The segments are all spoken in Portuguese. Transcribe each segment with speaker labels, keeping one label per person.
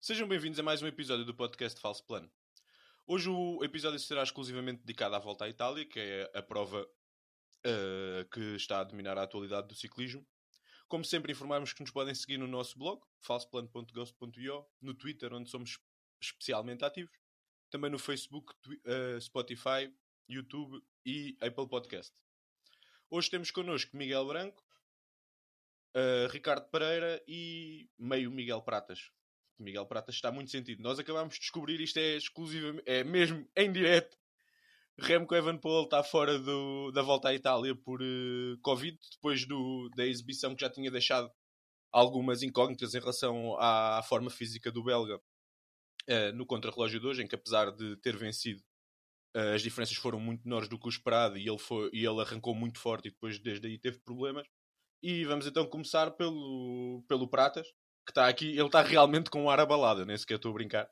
Speaker 1: Sejam bem-vindos a mais um episódio do podcast Falso Plano. Hoje o episódio será exclusivamente dedicado à volta à Itália, que é a prova uh, que está a dominar a atualidade do ciclismo. Como sempre, informamos que nos podem seguir no nosso blog, falsoplano.ghost.io, no Twitter, onde somos especialmente ativos, também no Facebook, uh, Spotify, YouTube e Apple Podcast. Hoje temos connosco Miguel Branco, uh, Ricardo Pereira e meio Miguel Pratas. Miguel Pratas está muito sentido. Nós acabamos de descobrir isto é exclusivamente, é mesmo em direto. Remco Evenepoel está fora do, da volta à Itália por uh, Covid, depois do, da exibição que já tinha deixado algumas incógnitas em relação à, à forma física do belga uh, no contrarrelógio de hoje, em que apesar de ter vencido, uh, as diferenças foram muito menores do que o esperado e ele, foi, e ele arrancou muito forte e depois desde aí teve problemas. E vamos então começar pelo, pelo Pratas, que está aqui, ele está realmente com um ar abalado, nem sequer estou a brincar.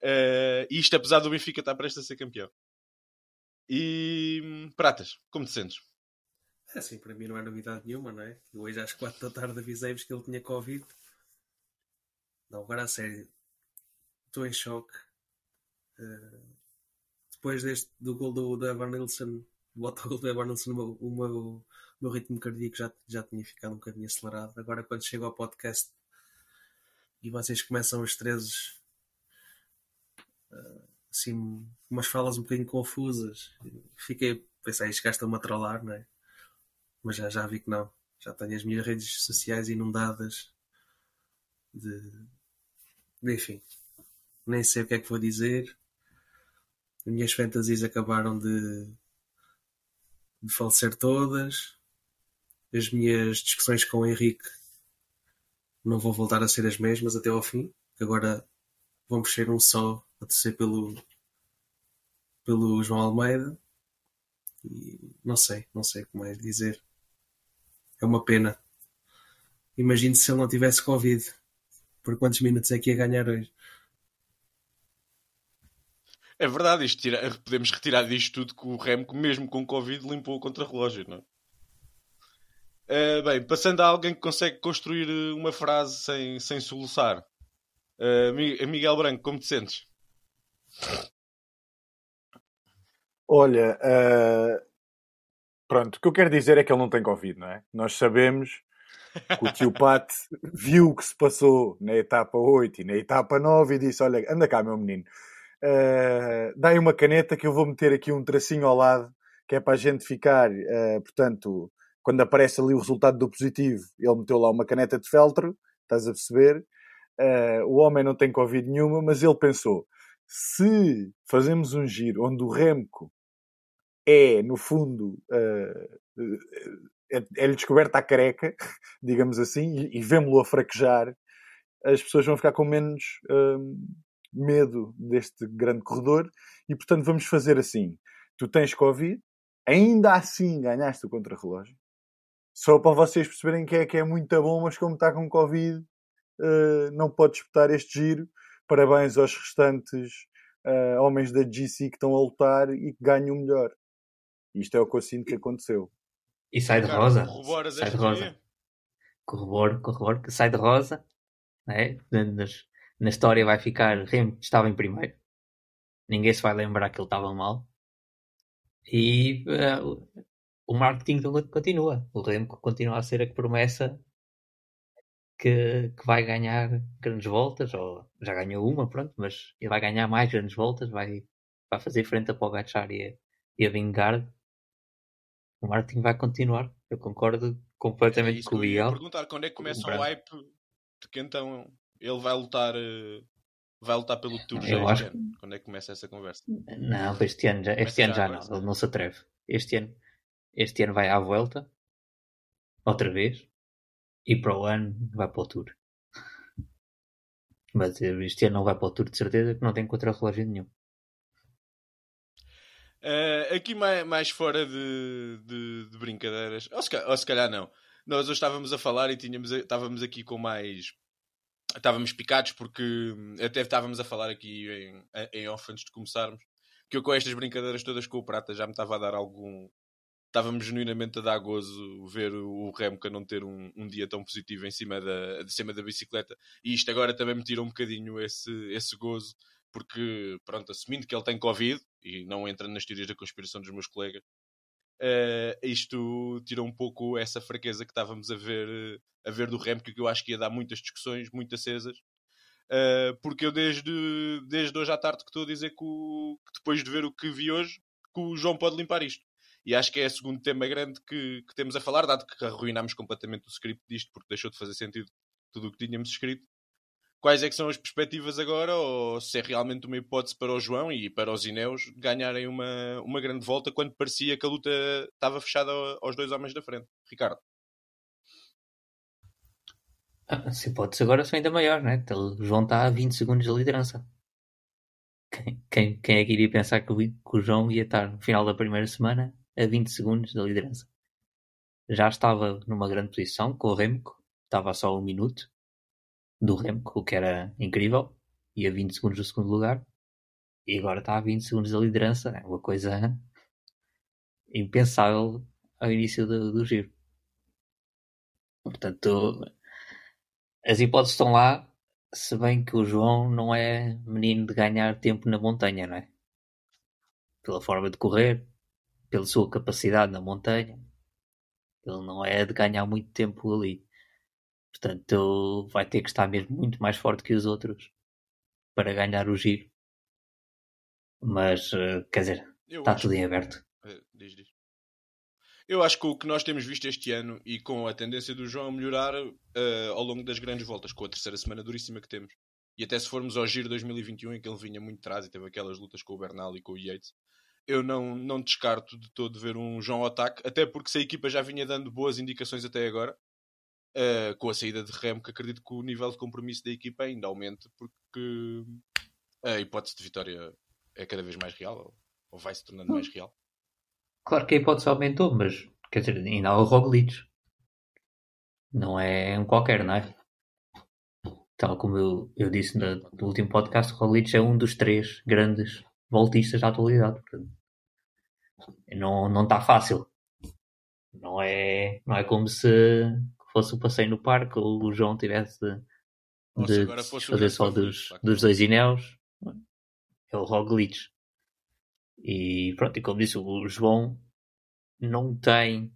Speaker 1: Uh, isto apesar do Benfica estar prestes a ser campeão. E Pratas, como te sentes?
Speaker 2: É assim, para mim não é novidade nenhuma, não é? Eu hoje às 4 da tarde avisei-vos que ele tinha Covid. Não, agora a sério. Estou em choque. Uh, depois deste, do gol do, do Evan Nilsson, do autogol do Evan Nilsson, o meu, o, meu, o meu ritmo cardíaco já, já tinha ficado um bocadinho acelerado. Agora, quando chego ao podcast e vocês começam os três uh, assim, umas falas um bocadinho confusas. Fiquei, pensei, isto gasta-me a trollar, não é? Mas já, já vi que não. Já tenho as minhas redes sociais inundadas de. de enfim, nem sei o que é que vou dizer. As minhas fantasias acabaram de, de falecer todas. As minhas discussões com o Henrique não vão voltar a ser as mesmas até ao fim, agora vamos ser um só a descer pelo, pelo João Almeida. E não sei, não sei como é dizer. É uma pena. Imagine se ele não tivesse Covid. Por quantos minutos é que ia ganhar hoje?
Speaker 1: É verdade, tira, podemos retirar disto tudo que o Remco, mesmo com Covid, limpou o contra-relógio, não é? Uh, bem, passando a alguém que consegue construir eh, uma frase sem, sem soluçar. Uh, Miguel Branco, como te sentes?
Speaker 3: Olha, uh, pronto, o que eu quero dizer é que ele não tem Covid, não é? Nós sabemos que o tio Pat viu o que se passou na etapa 8 e na etapa 9 e disse: Olha, anda cá, meu menino, uh, dá uma caneta que eu vou meter aqui um tracinho ao lado, que é para a gente ficar, uh, portanto, quando aparece ali o resultado do positivo, ele meteu lá uma caneta de feltro, estás a perceber? Uh, o homem não tem Covid nenhuma, mas ele pensou: se fazemos um giro onde o Remco é, no fundo, uh, é-lhe descoberta a careca, digamos assim, e, e vemos-lo a fraquejar, as pessoas vão ficar com menos uh, medo deste grande corredor e, portanto, vamos fazer assim. Tu tens Covid, ainda assim ganhaste o contrarrelógio, só para vocês perceberem que é, que é muito bom, mas como está com Covid, uh, não pode disputar este giro. Parabéns aos restantes uh, homens da GC que estão a lutar e que ganham melhor. Isto é o que eu sinto que aconteceu.
Speaker 4: E sai de rosa. Sai de rosa. Corroboro, corroboro, que sai de rosa. É? Nas, na história vai ficar Remo estava em primeiro. Ninguém se vai lembrar que ele estava mal. E uh, o marketing continua. O Remco continua a ser a promessa que, que, vai ganhar grandes voltas, ou já ganhou uma, pronto, mas ele vai ganhar mais grandes voltas, vai, vai fazer frente a Pogacar e a, e a Vingard. O marketing vai continuar, eu concordo completamente é com o Miguel.
Speaker 1: perguntar quando é que começa o, o hype de que então ele vai lutar eh, vai lutar pelo Tour
Speaker 4: eu
Speaker 1: acho... ano. Quando é que começa essa conversa?
Speaker 4: Não, este ano já, este ano já, já não, ele não se atreve. Este ano este ano vai à volta, outra vez, e para o ano vai para o Tour. Mas este ano não vai para o Tour de certeza que não tem contra-relógio nenhum.
Speaker 1: Uh, aqui mais, mais fora de, de, de brincadeiras, ou se, ou se, calhar não. Nós hoje estávamos a falar e tínhamos, estávamos aqui com mais. Estávamos picados porque até estávamos a falar aqui em, em off antes de começarmos que eu com estas brincadeiras todas com o Prata já me estava a dar algum, estávamos genuinamente a dar gozo ver o Remco a não ter um, um, dia tão positivo em cima da, de cima da bicicleta. E isto agora também me tira um bocadinho esse, esse gozo, porque, pronto, assumindo que ele tem Covid, e não entra nas teorias da conspiração dos meus colegas, uh, isto tira um pouco essa fraqueza que estávamos a ver, a ver do Remco, que eu acho que ia dar muitas discussões, muito acesas. Uh, porque eu desde, desde hoje à tarde que estou a dizer que, o, que depois de ver o que vi hoje, que o João pode limpar isto. E acho que é o segundo tema grande que, que temos a falar, dado que arruinámos completamente o script disto, porque deixou de fazer sentido tudo o que tínhamos escrito. Quais é que são as perspectivas agora, ou se é realmente uma hipótese para o João e para os Ineus ganharem uma, uma grande volta quando parecia que a luta estava fechada aos dois homens da frente? Ricardo.
Speaker 4: Ah, se hipótese agora são ainda maior, né? O João está a 20 segundos de liderança. Quem, quem, quem é que iria pensar que o, que o João ia estar no final da primeira semana a 20 segundos da liderança. Já estava numa grande posição com o Remco, estava só um minuto do Remco, o que era incrível, e a 20 segundos do segundo lugar, e agora está a 20 segundos da liderança, é uma coisa impensável ao início do, do giro. Portanto, as hipóteses estão lá, se bem que o João não é menino de ganhar tempo na montanha, não é? Pela forma de correr, pela sua capacidade na montanha. Ele não é de ganhar muito tempo ali. Portanto, vai ter que estar mesmo muito mais forte que os outros para ganhar o giro. Mas, eh, quer dizer, Eu está tudo em aberto.
Speaker 1: É, diz, diz. Eu acho que o que nós temos visto este ano e com a tendência do João a melhorar uh, ao longo das grandes voltas, com a terceira semana duríssima que temos, e até se formos ao Giro 2021, em que ele vinha muito atrás e teve aquelas lutas com o Bernal e com o Yates, eu não, não descarto de todo ver um João ataque, até porque se a equipa já vinha dando boas indicações até agora, uh, com a saída de Remo, que acredito que o nível de compromisso da equipa ainda aumente, porque a hipótese de vitória é cada vez mais real, ou, ou vai se tornando mais real.
Speaker 4: Claro que a hipótese aumentou, mas quer dizer, ainda há o Roglic. Não é um qualquer, não é? Tal como eu, eu disse no, no último podcast, o Roglic é um dos três grandes voltistas da atualidade. Não, não está fácil. Não é, não é como se fosse o um passeio no parque ou o João tivesse de, de fazer só dos, dos dois Ineos. É o Roglic. E pronto, e como disse, o João não tem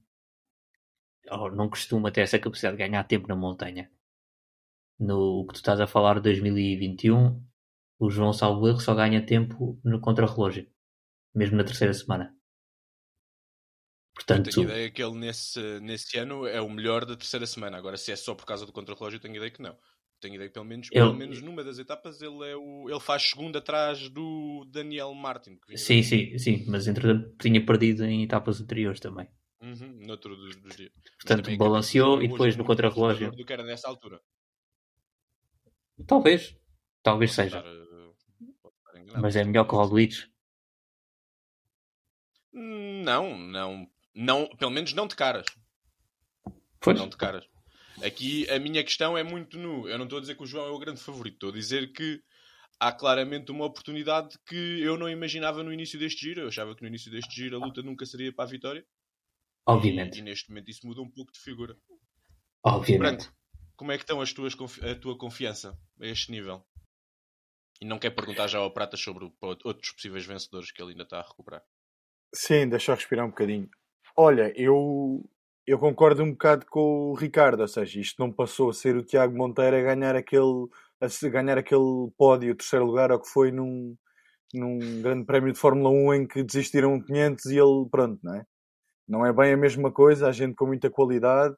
Speaker 4: ou não costuma ter essa capacidade de ganhar tempo na montanha. No que tu estás a falar de 2021, o João Salvo só ganha tempo no contrarrelógio, mesmo na terceira semana.
Speaker 1: Portanto, eu tenho ideia que ele nesse, nesse ano é o melhor da terceira semana. Agora, se é só por causa do contrarrelógio, tenho ideia que não. Tenho ideia que pelo menos, ele... pelo menos numa das etapas ele, é o, ele faz segundo atrás do Daniel Martin.
Speaker 4: sim, sim, sim, mas entretanto tinha perdido em etapas anteriores também.
Speaker 1: Uhum, noutro dos, dos dias.
Speaker 4: Portanto, balanceou e depois no contrarrelógio.
Speaker 1: Do que era nessa altura.
Speaker 4: Talvez, talvez seja. Mas é melhor que o Roglic?
Speaker 1: Não, não, não, pelo menos não de caras.
Speaker 4: Pois.
Speaker 1: Não de caras. Aqui a minha questão é muito nu. Eu não estou a dizer que o João é o grande favorito, estou a dizer que há claramente uma oportunidade que eu não imaginava no início deste giro. Eu achava que no início deste giro a luta nunca seria para a vitória.
Speaker 4: Obviamente.
Speaker 1: E, e neste momento isso muda um pouco de figura.
Speaker 4: Obviamente.
Speaker 1: Branco, como é que estão as tuas, a tua confiança a este nível? E não quer perguntar já ao Prata sobre outros possíveis vencedores que ele ainda está a recuperar.
Speaker 3: Sim, deixa eu respirar um bocadinho. Olha, eu, eu concordo um bocado com o Ricardo, ou seja, isto não passou a ser o Tiago Monteiro a ganhar aquele, a ganhar aquele pódio, terceiro lugar, ou que foi num, num grande prémio de Fórmula 1 em que desistiram 500 e ele, pronto, não é? Não é bem a mesma coisa, a gente com muita qualidade.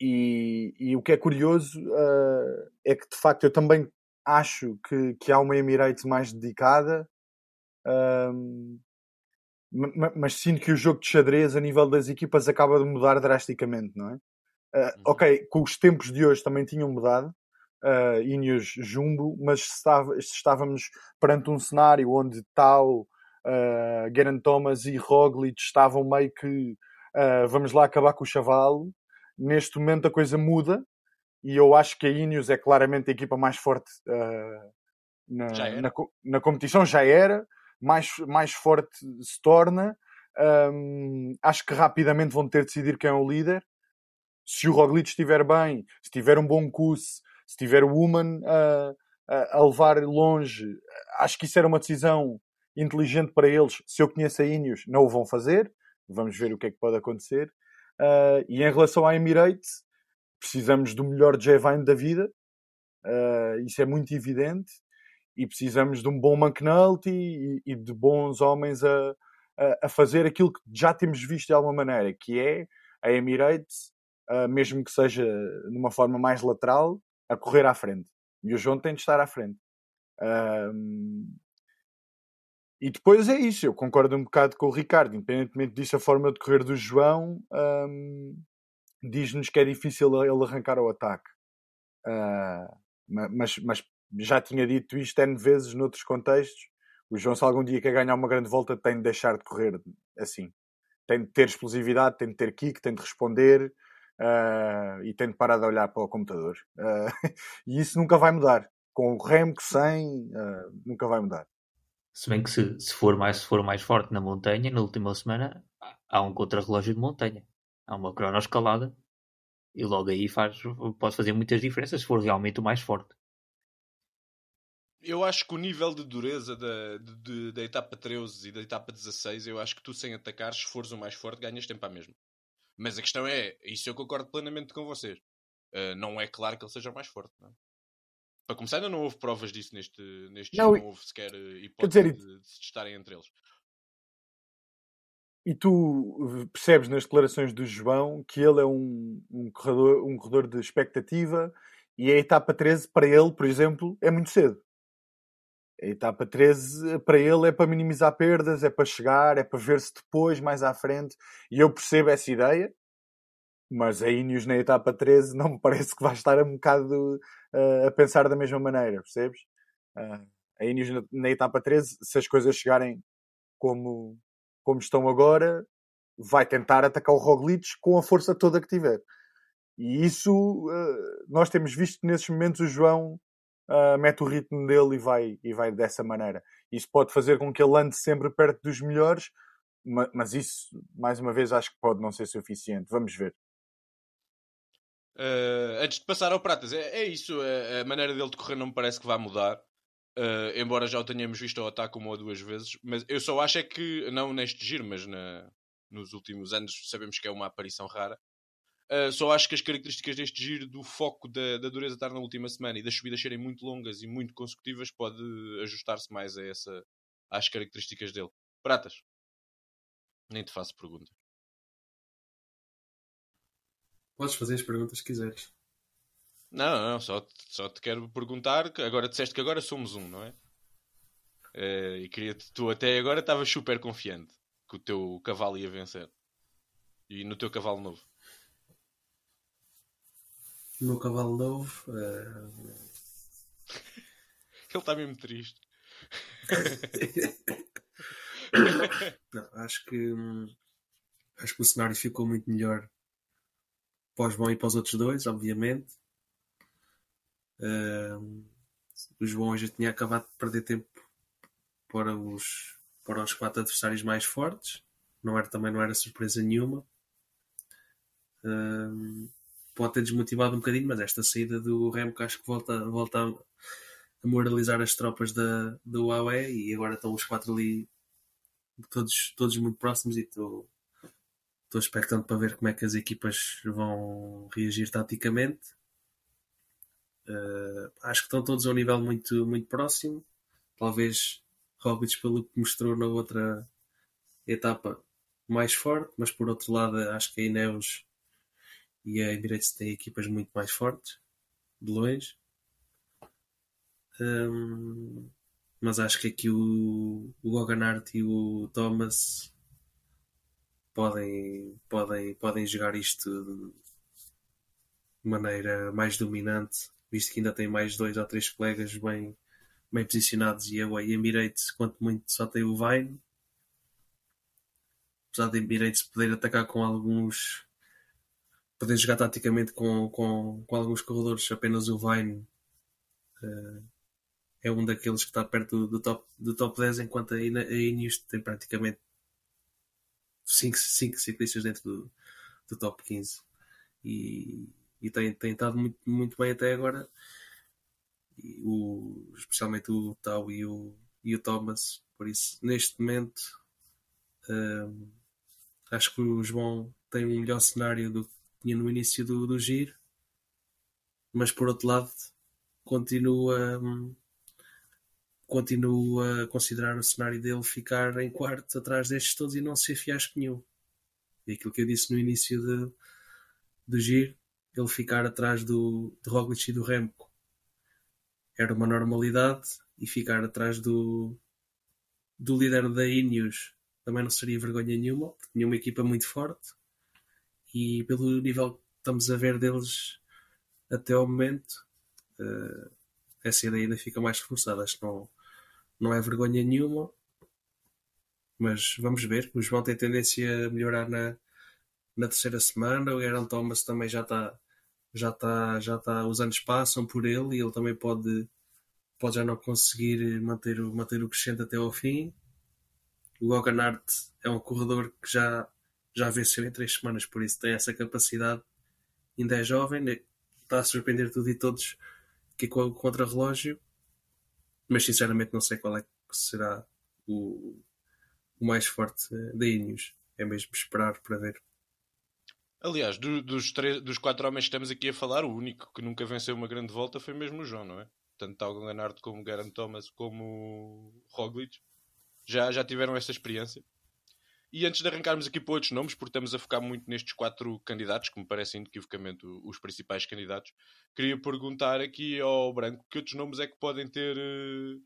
Speaker 3: E, e, o que é curioso uh, é que de facto eu também acho que, que há uma Emirates mais dedicada, mas sinto que o jogo de xadrez a nível das equipas acaba de mudar drasticamente, não é? Uh, ok, com os tempos de hoje também tinham mudado, uh, Ineos Jumbo, mas estava, estávamos perante um cenário onde tal uh, Thomas e Roglic estavam meio que uh, vamos lá acabar com o chavalo Neste momento a coisa muda e eu acho que a Ineos é claramente a equipa mais forte uh, na, na, na, competição, já era, mais, mais forte se torna. Um, acho que rapidamente vão ter de decidir quem é o líder. Se o Roglic estiver bem, se tiver um bom curso, se tiver o Woman a, levar longe, acho que isso era uma decisão inteligente para eles. Se eu conheço a Ineos, não o vão fazer. Vamos ver o que é que pode acontecer. Uh, e em relação à Emirates, precisamos do melhor J-Vine da vida. Uh, isso é muito evidente. E precisamos de um bom McNulty e, e de bons homens a, a, a, fazer aquilo que já temos visto de alguma maneira, que é a Emirates, uh, mesmo que seja de uma forma mais lateral, a correr à frente. E o João tem de estar à frente. E depois é isso, eu concordo um bocado com o Ricardo, independentemente disso, a forma de correr do João um, diz-nos que é difícil ele arrancar o ataque. Uh, mas, mas, já tinha dito isto N vezes noutros contextos. O João, se algum dia quer ganhar uma grande volta, tem de deixar de correr assim. Tem de ter explosividade, tem de ter kick, tem de responder uh, e tem de parar de olhar para o computador. Uh, e isso nunca vai mudar. Com o remo que sem, nunca vai mudar.
Speaker 4: Se bem que se, se, for mais, se for mais forte na montanha, na última semana, há um contrarrelógio de montanha. Há uma cronoescalada. E logo aí faz, pode fazer muitas diferenças se for realmente o mais forte.
Speaker 1: Eu acho que o nível de dureza da, de, da etapa 13 e da etapa 16, eu acho que tu sem atacar, se fores o mais forte, ganhas tempo à mesma. Mas a questão é, isso eu concordo plenamente com vocês. Uh, não é claro que ele seja mais forte. Não é? Para começar, ainda não houve provas disso neste, neste não, não houve sequer eh, hipótese dizer, de, de se testarem entre eles.
Speaker 3: E tu percebes nas declarações do João que ele é um, um, corredor, um corredor de expectativa e a etapa 13 para ele, por exemplo, é muito cedo. A etapa 13 para ele é para minimizar perdas, é para chegar, é para ver-se depois, mais à frente. E eu percebo essa ideia, mas a Ineos na etapa 13 não me parece que vai estar um bocado uh, a pensar da mesma maneira, percebes? Uh, a Ineos na, na, etapa 13, se as coisas chegarem como, como estão agora, vai tentar atacar o Roglic com a força toda que tiver. E isso uh, nós temos visto que nesses momentos o João mete o ritmo dele e vai, e vai dessa maneira. Isso pode fazer com que ele ande sempre perto dos melhores, mas isso, mais uma vez, acho que pode não ser suficiente. Vamos ver.
Speaker 1: Uh, antes de passar ao Pratas, é, é isso. A, a, maneira dele de correr não me parece que vá mudar. Uh, embora já o tenhamos visto ao ataque uma ou duas vezes. Mas eu só acho é que, não neste giro, mas na, nos últimos anos sabemos que é uma aparição rara. Uh, só acho que as características deste giro, do foco da, da dureza estar na última semana e das subidas serem muito longas e muito consecutivas, pode ajustar-se mais a essa, às características dele. Pratas, nem te faço pergunta.
Speaker 2: Podes fazer as perguntas que quiseres.
Speaker 1: Não, não, só, só te quero perguntar. Que agora disseste que agora somos um, não é? Uh, e queria tu até agora estavas super confiante que o teu cavalo ia vencer. E no teu cavalo novo?
Speaker 2: No meu cavalo novo. Uh...
Speaker 1: Ele está mesmo triste.
Speaker 2: não, acho que hum, acho que o cenário ficou muito melhor para o João e para os outros dois, obviamente. Uh, o João já tinha acabado de perder tempo para os, para os quatro adversários mais fortes. Não era, também não era surpresa nenhuma. Uh, pode ter desmotivado um bocadinho, mas esta saída do Remco acho que volta, volta a, moralizar as tropas da, do Huawei e agora estão os quatro ali todos, todos muito próximos e estou Estou expectante para ver como é que as equipas vão reagir taticamente. Uh, acho que estão todos a um nível muito, muito próximo. Talvez Roglic, pelo que mostrou na outra etapa, mais forte, mas por outro lado, acho que a Ineos e a Emirates têm equipas muito mais fortes, de longe. Um, mas acho que aqui o, o Goganart e o Thomas podem, podem, podem jogar isto de maneira mais dominante, visto que ainda tem mais dois ou três colegas bem, bem posicionados e a Emirates, quanto muito, só tem o Vine. Apesar de Emirates poder atacar com alguns. Poder jogar taticamente com, com, com alguns corredores, apenas o Vine uh, é um daqueles que está perto do top, do top 10, enquanto a Ineos tem praticamente 5, 5 ciclistas dentro do, do top 15. E, e tem, tem estado muito, muito bem até agora. O, especialmente o Tau e o, e o Thomas. Por isso, neste momento, hum, acho que o João tem um melhor cenário do tinha no início do, do giro. Mas por outro lado, continua. Hum, continuo a considerar o cenário dele ficar em quarto atrás destes todos e não ser fiasco nenhum. E aquilo que eu disse no início de, do giro, ele ficar atrás do, de Roglic e do Remco era uma normalidade e ficar atrás do, do líder da Ineos também não seria vergonha nenhuma, porque tinha uma equipa muito forte e pelo nível que estamos a ver deles até ao momento, uh, essa ideia ainda fica mais reforçada. Acho que não, não é vergonha nenhuma, mas vamos ver. O João tem tendência a melhorar na, na terceira semana. O Aaron Thomas também já está já está já está os anos passam por ele e ele também pode pode já não conseguir manter o manter o crescente até ao fim o Logan Hart é um corredor que já já venceu em três semanas por isso tem essa capacidade. Ainda é jovem está a surpreender tudo e todos que é contra relógio. Mas sinceramente não sei qual é que será o, o mais forte da Ineos. É mesmo esperar para ver.
Speaker 1: Aliás, do, dos, três, dos quatro homens que estamos aqui a falar, o único que nunca venceu uma grande volta foi mesmo o João, não é? Tanto tal Leonardo como Garen Thomas como Roglic já, já tiveram essa experiência. E antes de arrancarmos aqui para outros nomes, porque estamos a focar muito nestes quatro candidatos, que me parecem inequivocamente os principais candidatos, queria perguntar aqui ao Branco que outros nomes é que podem ter uh,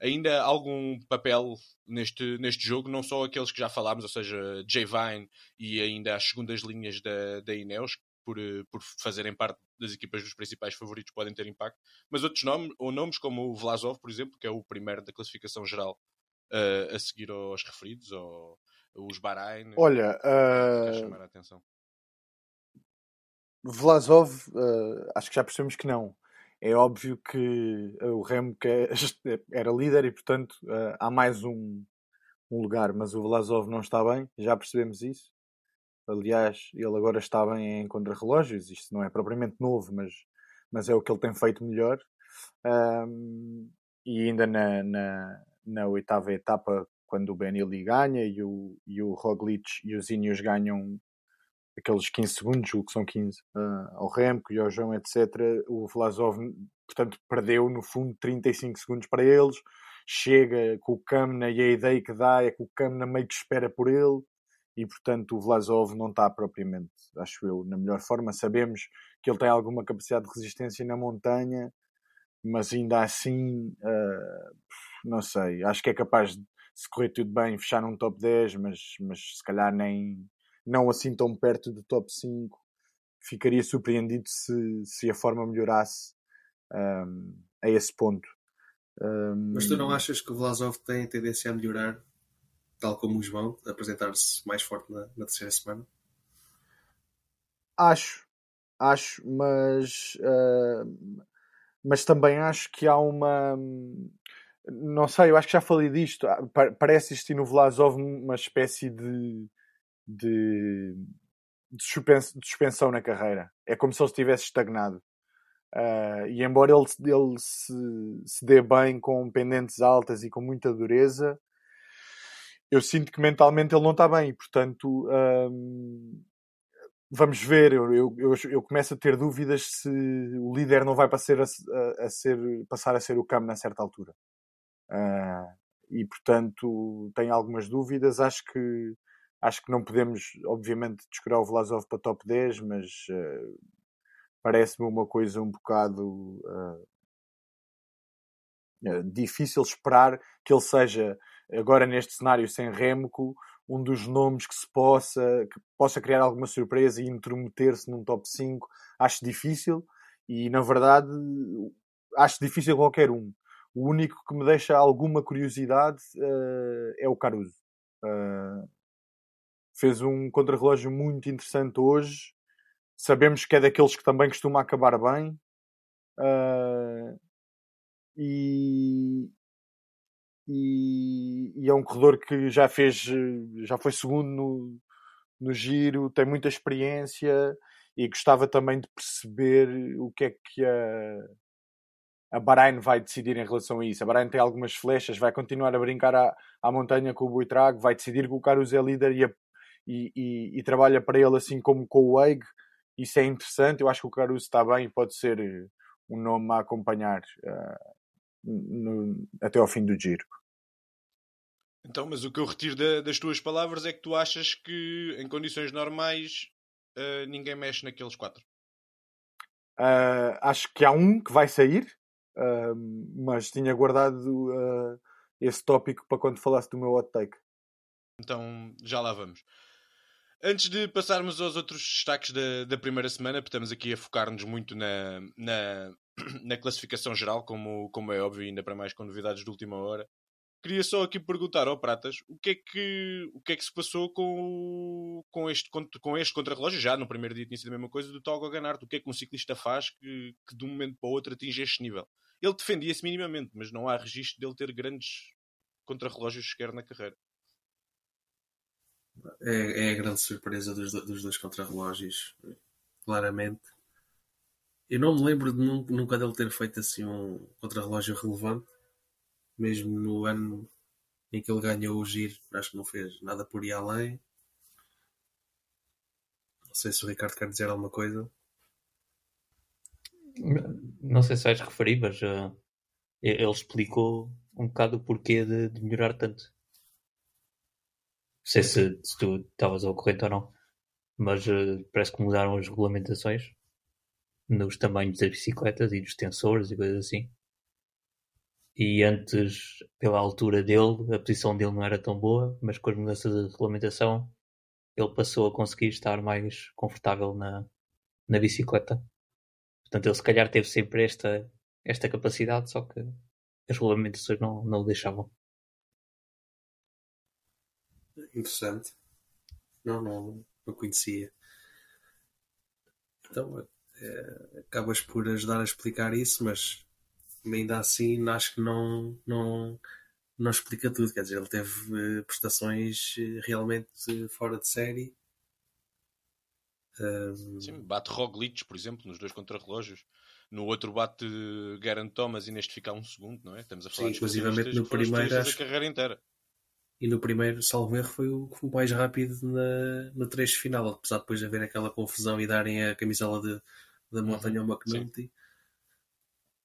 Speaker 1: ainda algum papel neste, neste jogo, não só aqueles que já falámos, ou seja, J. Vine e ainda as segundas linhas da, da Ineos, por, eh, por fazerem parte das equipas dos principais favoritos, podem ter impacto, mas outros nomes, ou nomes como o Vlasov, por exemplo, que é o primeiro da classificação geral uh, a seguir aos referidos, ou os Bahrein.
Speaker 3: Olha, uh... chamar a atenção. Vlasov, uh, acho que já percebemos que não é óbvio que eh, o Remo é, era líder e, portanto, eh, há mais um, um lugar, mas o Vlasov não está bem, já percebemos isso. Aliás, ele agora está bem em contrarrelógios, isto não é propriamente novo, mas, mas é o que ele tem feito melhor. Um, e ainda na, na, na, oitava etapa, quando o Benili ganha e o, e o Roglic e os Ineos ganham aqueles 15 segundos, o que são 15, uh, ah, ao Remco e ao João, etc. O Vlasov, portanto, perdeu no fundo 35 segundos para eles. Chega com o Kamna e a ideia que dá é que o Kamna meio que espera por ele e, portanto, o Vlasov não está propriamente, acho eu, na melhor forma. Sabemos que ele tem alguma capacidade de resistência na montanha, mas ainda assim, uh, não sei, acho que é capaz de, se correr tudo bem, fechar num top 10, mas, mas se calhar nem, não assim tão perto do top 5. Ficaria surpreendido se, se a forma melhorasse um, a esse ponto.
Speaker 2: Um... Mas tu não achas que o Vlasov tem tendência a melhorar, tal como o João, apresentar-se mais forte na, na, terceira semana?
Speaker 3: Acho, acho, mas, uh, mas também acho que há uma. Não sei, eu acho que já falei disto. Parece existir no Vlasov uma espécie de de, de, suspensão na carreira. É como se ele estivesse estagnado. Uh, e embora ele, ele se, se dê bem com pendentes altas e com muita dureza, eu sinto que mentalmente ele não está bem. E, portanto, um, vamos ver. Eu, eu, eu, começo a ter dúvidas se o líder não vai passar a, a, a ser, passar a ser o Cam na certa altura. Uh, e, portanto, tenho algumas dúvidas. Acho que Acho que não podemos, obviamente, descurar o Vlasov para top 10, mas uh, parece-me uma coisa um bocado uh, difícil esperar que ele seja, agora neste cenário sem Remco, um dos nomes que se possa, que possa criar alguma surpresa e intrometer-se num top 5. Acho difícil e, na verdade, acho difícil qualquer um. O único que me deixa alguma curiosidade é o Caruso. Uh, fez um contrarrelógio muito interessante hoje. Sabemos que é daqueles que também costuma acabar bem. Uh, e, e, e, é um corredor que já fez, já foi segundo no, no giro, tem muita experiência e gostava também de perceber o que é que a, a Bahrein vai decidir em relação a isso. A Bahrein tem algumas flechas, vai continuar a brincar à, à montanha com o Buitrago, vai decidir colocar o Zé Líder e, e, e, e, trabalha para ele assim como com o Eig. Isso é interessante. Eu acho que o Caruso está bem e pode ser um nome a acompanhar uh, no, até ao fim do giro.
Speaker 1: Então, mas o que eu retiro da, das tuas palavras é que tu achas que em condições normais uh, ninguém mexe naqueles quatro.
Speaker 3: Uh, acho que há um que vai sair, uh, mas tinha guardado esse tópico para quando falasse do meu hot take.
Speaker 1: Então já lá vamos. Antes de passarmos aos outros destaques da, da primeira semana, estamos aqui a focar-nos muito na, na, na, classificação geral, como, como é óbvio, ainda para mais com novidades de última hora. Queria só aqui perguntar ao Pratas o que é que, o que, é que se passou com, com, este, com este contrarrelógio, já no primeiro dia tinha sido a mesma coisa, do Togo Ganart. O que é que um ciclista faz que, que de um momento para o outro atinge este nível? Ele defendia-se minimamente, mas não há registro dele ter grandes contrarrelógios sequer na carreira.
Speaker 2: É, é a grande surpresa dos, dos dois contrarrelógios, claramente. Eu não me lembro de nunca, nunca dele ter feito assim um contrarrelógio relevante, mesmo no ano em que ele ganhou o giro, acho que não fez nada por ir além. Não sei se o Ricardo quer dizer alguma coisa.
Speaker 4: Não sei se vais referir, mas uh, ele explicou um bocado o porquê de, de melhorar tanto sei se, se tu estavas ao corrente ou não, mas uh, parece que mudaram as regulamentações nos tamanhos das bicicletas e dos tensores e coisas assim. E antes, pela altura dele, a posição dele não era tão boa, mas com as mudanças de regulamentação, ele passou a conseguir estar mais confortável na, na bicicleta. Portanto, ele se calhar teve sempre esta, esta capacidade, só que as regulamentações não, não o deixavam.
Speaker 2: Interessante. Não, não, não conhecia. Então, é, acabas por ajudar a explicar isso, mas ainda assim acho que não, não, não explica tudo. Quer dizer, ele teve eh, prestações eh, realmente fora de série.
Speaker 1: Um... Sim, bate Roglic, por exemplo, nos dois contrarrelógios. No outro bate Geraint Thomas e neste fica um segundo, não é? Estamos a falar
Speaker 2: Sim, inclusivamente no primeiro. Acho...
Speaker 1: a carreira inteira.
Speaker 2: E no primeiro, salvo erro, foi o, o mais rápido na, no trecho final, apesar de depois haver aquela confusão e darem a camisola de, da montanha ao McNulty.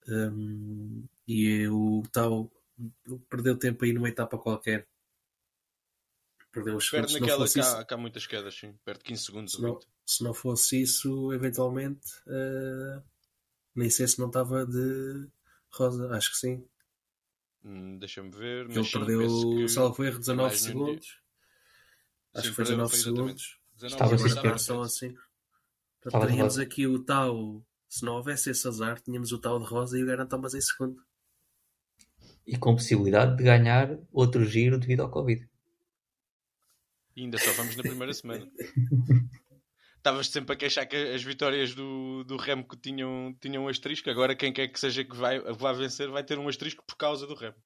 Speaker 2: Um, e o tal perdeu tempo aí numa etapa qualquer.
Speaker 1: Perdeu os segundos. Perde naquela que há, que há, muitas quedas, sim. Perde 15 segundos.
Speaker 2: Se não, se não fosse isso, eventualmente, uh, nem sei se não estava de rosa. Acho que sim.
Speaker 1: Hum, Deixa-me ver.
Speaker 2: Ele perdeu, que... salvo erro, 19 segundos. Acho Sim, que foi 19 segundos. 19 Estava só assim. Portanto, teríamos aqui o tal. Se não houvesse esse azar, tínhamos o tal de Rosa e o Garant Thomas em segundo.
Speaker 4: E com possibilidade de ganhar outro giro devido ao Covid.
Speaker 1: E ainda só vamos na primeira semana. Estavas sempre a queixar que as vitórias do, do Remco tinham, tinham um asterisco. Agora, quem quer que seja que vai, vai vencer vai ter um asterisco por causa do Remco.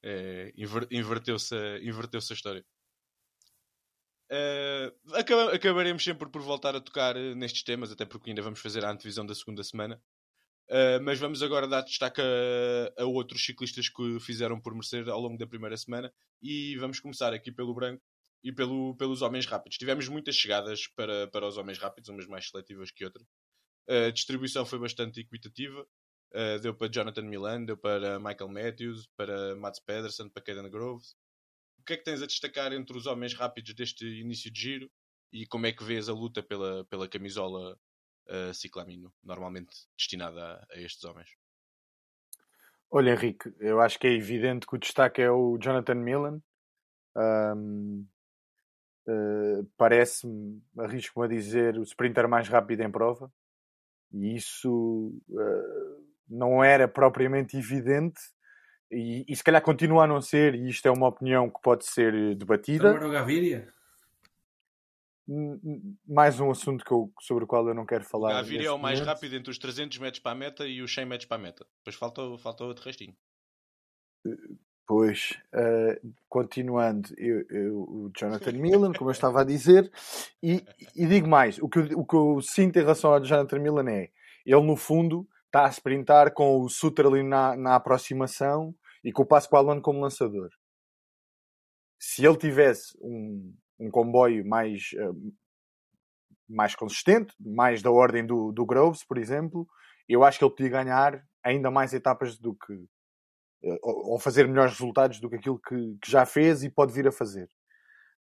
Speaker 1: É, inver, inverteu-se a, inverteu a história. Uh, acabaremos sempre por voltar a tocar nestes temas, até porque ainda vamos fazer a antevisão da segunda semana. Uh, mas vamos agora dar destaque a, a, outros ciclistas que fizeram por merecer ao longo da primeira semana. E vamos começar aqui pelo branco, e pelo, pelos homens rápidos. Tivemos muitas chegadas para, para os homens rápidos, umas mais seletivas que outras. A distribuição foi bastante equitativa. Uh, deu para Jonathan Milan, deu para Michael Matthews, para Mats Pedersen, para Caden Groves. Que é que tens a destacar entre os homens rápidos deste início de giro e como é que vês a luta pela, pela camisola uh, ciclamino, normalmente destinada a, a, estes homens?
Speaker 3: Olha, Henrique, eu acho que é evidente que o destaque é o Jonathan Milan. Um, Uh, parece-me, arrisco-me a dizer, o sprinter mais rápido em prova. E isso uh, não era propriamente evidente. E, e, se calhar continua a não ser, e isto é uma opinião que pode ser debatida.
Speaker 2: Agora o Gaviria?
Speaker 3: Mais um assunto que eu, sobre o qual eu não quero falar.
Speaker 1: Gaviria é o mais momento. rápido entre os 300 metros para a meta e os 100 metros para a meta. Depois falta, falta outro restinho.
Speaker 3: Depois, uh, continuando, eu, eu, o Jonathan Milan, como eu estava a dizer, e, e digo mais: o que, eu, o que eu sinto em relação ao Jonathan Milan é ele, no fundo, está a sprintar com o Suter ali na, na aproximação e com o Pascoal como lançador. Se ele tivesse um, um comboio mais, uh, mais consistente, mais da ordem do, do Groves, por exemplo, eu acho que ele podia ganhar ainda mais etapas do que. Uh, ou fazer melhores resultados do que aquilo que, que já fez e pode vir a fazer.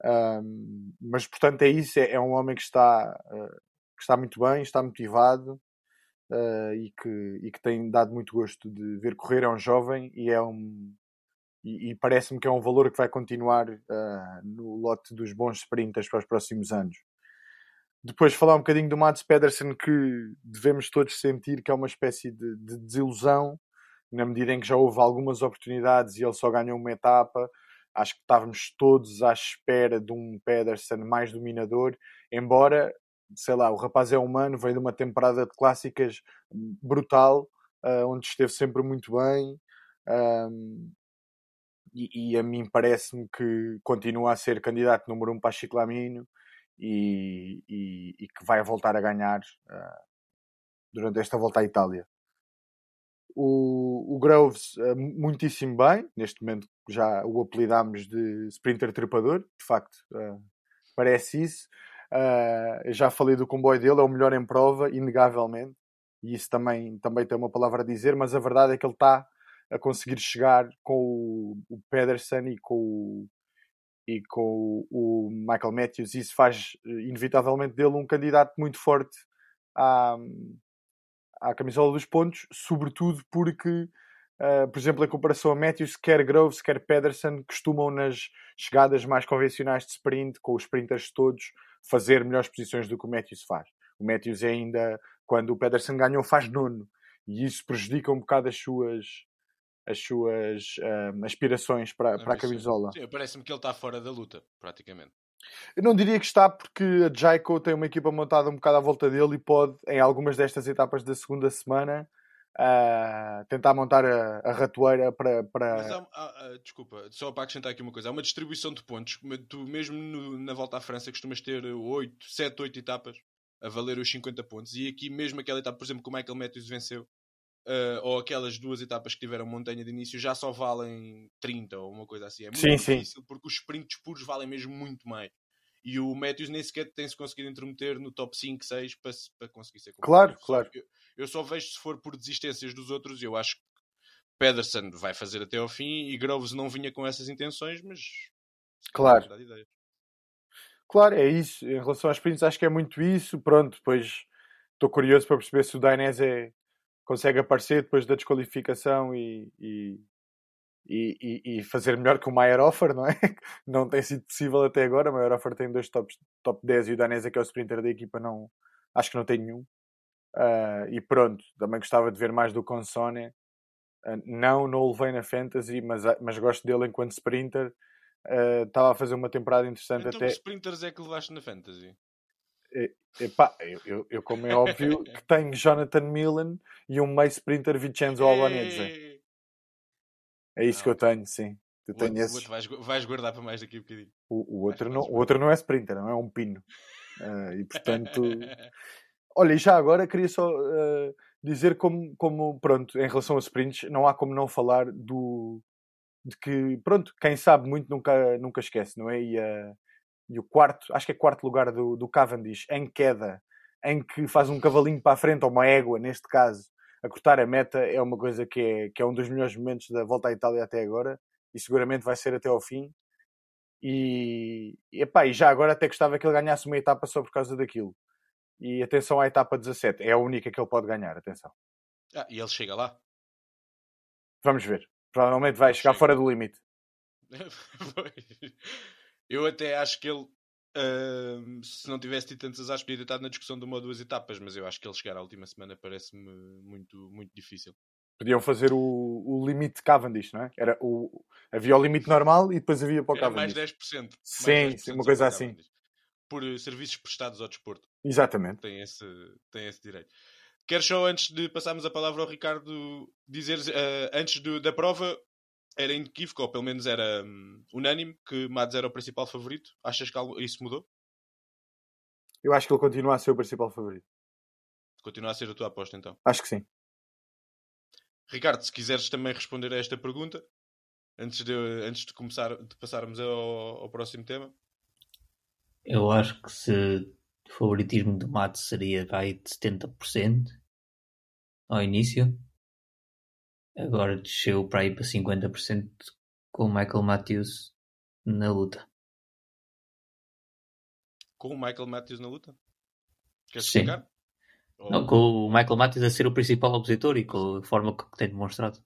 Speaker 3: Um, mas, portanto, é isso. É, é um homem que está, uh, que está muito bem, está motivado uh, e, que, e que tem dado muito gosto de ver correr. É um jovem e é um. E, e parece-me que é um valor que vai continuar uh, no lote dos bons sprinters para os próximos anos. Depois falar um bocadinho do Mads Pedersen que devemos todos sentir que é uma espécie de, de desilusão na medida em que já houve algumas oportunidades e ele só ganhou uma etapa. Acho que estávamos todos à espera de um Pedersen mais dominador, embora sei lá, o rapaz é humano, veio de uma temporada de clássicas brutal, uh, onde esteve sempre muito bem. Um, e, e, a mim parece-me que continua a ser candidato número um para Chiclamino e, e, e, que vai voltar a ganhar uh, durante esta volta à Itália. O, o Groves, uh, muitíssimo bem, neste momento já o apelidámos de Sprinter Trepador, de facto, uh, parece isso. Uh, já falei do comboio dele, é o melhor em prova, inegavelmente, e isso também, também tem uma palavra a dizer, mas a verdade é que ele está a conseguir chegar com o, o Pedersen e com o, e com o, Michael Matthews, e isso faz inevitavelmente dele um candidato muito forte à, à camisola dos pontos, sobretudo porque Uh, por exemplo, em comparação a Matthews, quer Groves, quer Pedersen, costumam nas chegadas mais convencionais de sprint, com os sprinters todos, fazer melhores posições do que o Matthews faz. O Matthews é ainda, quando o Pedersen ganhou, faz nono. E isso prejudica um bocado as suas, as suas um, aspirações para, para a camisola.
Speaker 1: Sim, parece-me que ele está fora da luta, praticamente.
Speaker 3: Eu não diria que está porque a Jaico tem uma equipa montada um bocado à volta dele e pode, em algumas destas etapas da segunda semana, tentar montar a, a ratoeira para. para...
Speaker 1: Mas há, há, desculpa, só para acrescentar aqui uma coisa: há uma distribuição de pontos. Tu, mesmo no, na volta à França, costumas ter 8, 7, 8 etapas a valer os 50 pontos. E aqui, mesmo aquela etapa, por exemplo, que o Michael Matthews venceu, uh, ou aquelas duas etapas que tiveram montanha de início, já só valem 30 ou uma coisa assim. É muito sim, difícil sim. porque os sprints puros valem mesmo muito mais. E o Matthews nem sequer tem-se conseguido intrometer no top 5, 6 para, para conseguir ser
Speaker 3: Claro, claro.
Speaker 1: Eu, eu só vejo se for por desistências dos outros. Eu acho que Pedersen vai fazer até ao fim e Groves não vinha com essas intenções, mas.
Speaker 3: Claro. Claro, é isso. Em relação aos sprints, acho que é muito isso. Pronto, depois estou curioso para perceber se o Dainese é... consegue aparecer depois da desqualificação e, e, e, e, fazer melhor que o Maier Offer, não é? Não tem sido possível até agora. O Maier Offer tem dois tops, top 10 e o Dainese, que é o sprinter da equipa, não, acho que não tem nenhum. Uh, e pronto, também gostava de ver mais do Consone. Uh, não, não o levei na Fantasy, mas, ah, mas gosto dele enquanto sprinter. Estava uh, a fazer uma temporada interessante
Speaker 1: então,
Speaker 3: até.
Speaker 1: sprinters é que levaste na Fantasy?
Speaker 3: E, epá, eu, eu, eu, como é óbvio, que tenho Jonathan Milan e um meio sprinter Vincenzo Albanese. É isso que eu tenho, sim. Eu
Speaker 1: o
Speaker 3: tenho
Speaker 1: outro, esses... vais, vais, guardar para mais daqui um bocadinho.
Speaker 3: O, o outro, não, o outro não é sprinter, não é um pino. e portanto. Olha, e já agora queria só uh, dizer como, como, pronto, em relação aos sprints, não há como não falar do de que, pronto, quem sabe muito nunca, nunca esquece, não é? E, uh, e o quarto, acho que é quarto lugar do, do Cavendish, em queda, em que faz um cavalinho para a frente, ou uma égua, neste caso, a cortar a meta, é uma coisa que é, que é um dos melhores momentos da volta à Itália até agora, e seguramente vai ser até ao fim. E, epá, e já agora até gostava que ele ganhasse uma etapa só por causa daquilo. E atenção à etapa 17, é a única que ele pode ganhar, atenção.
Speaker 1: Ah, e ele chega lá?
Speaker 3: Vamos ver. Provavelmente vai chegar chega. fora do limite.
Speaker 1: Eu até acho que ele, uh, se não tivesse tido tantas aspas, podia estar na discussão de uma ou duas etapas, mas eu acho que ele chegar à última semana parece-me muito, muito difícil.
Speaker 3: Podiam fazer o, o limite Cavendish, não é? Era o, havia o limite normal e depois havia para o Cavendish.
Speaker 1: Era mais 10%.
Speaker 3: Sim, mais 10% sim uma coisa assim.
Speaker 1: Por eh, serviços prestados ao desporto.
Speaker 3: Exatamente.
Speaker 1: Tem esse, tem esse direito. Quero só, antes de passarmos a palavra ao Ricardo, dizer, uh, antes do, da prova, era inequívoco, ou pelo menos era um, unânime, que Mads era o principal favorito. Achas que isso mudou?
Speaker 3: Eu acho que ele continua a ser o principal favorito.
Speaker 1: Continua a ser a tua aposta, então?
Speaker 3: Acho que sim.
Speaker 1: Ricardo, se quiseres também responder a esta pergunta, antes de, antes de começar, de passarmos ao, ao próximo tema.
Speaker 4: Eu acho que se favoritismo do Matos seria vai de 70% ao início, agora desceu para ir para 50% com o Michael Matthews na luta.
Speaker 1: Com o Michael Matthews na luta? Queres
Speaker 4: Sim. explicar? Não, com o Michael Matthews a ser o principal opositor e com a forma que tem demonstrado.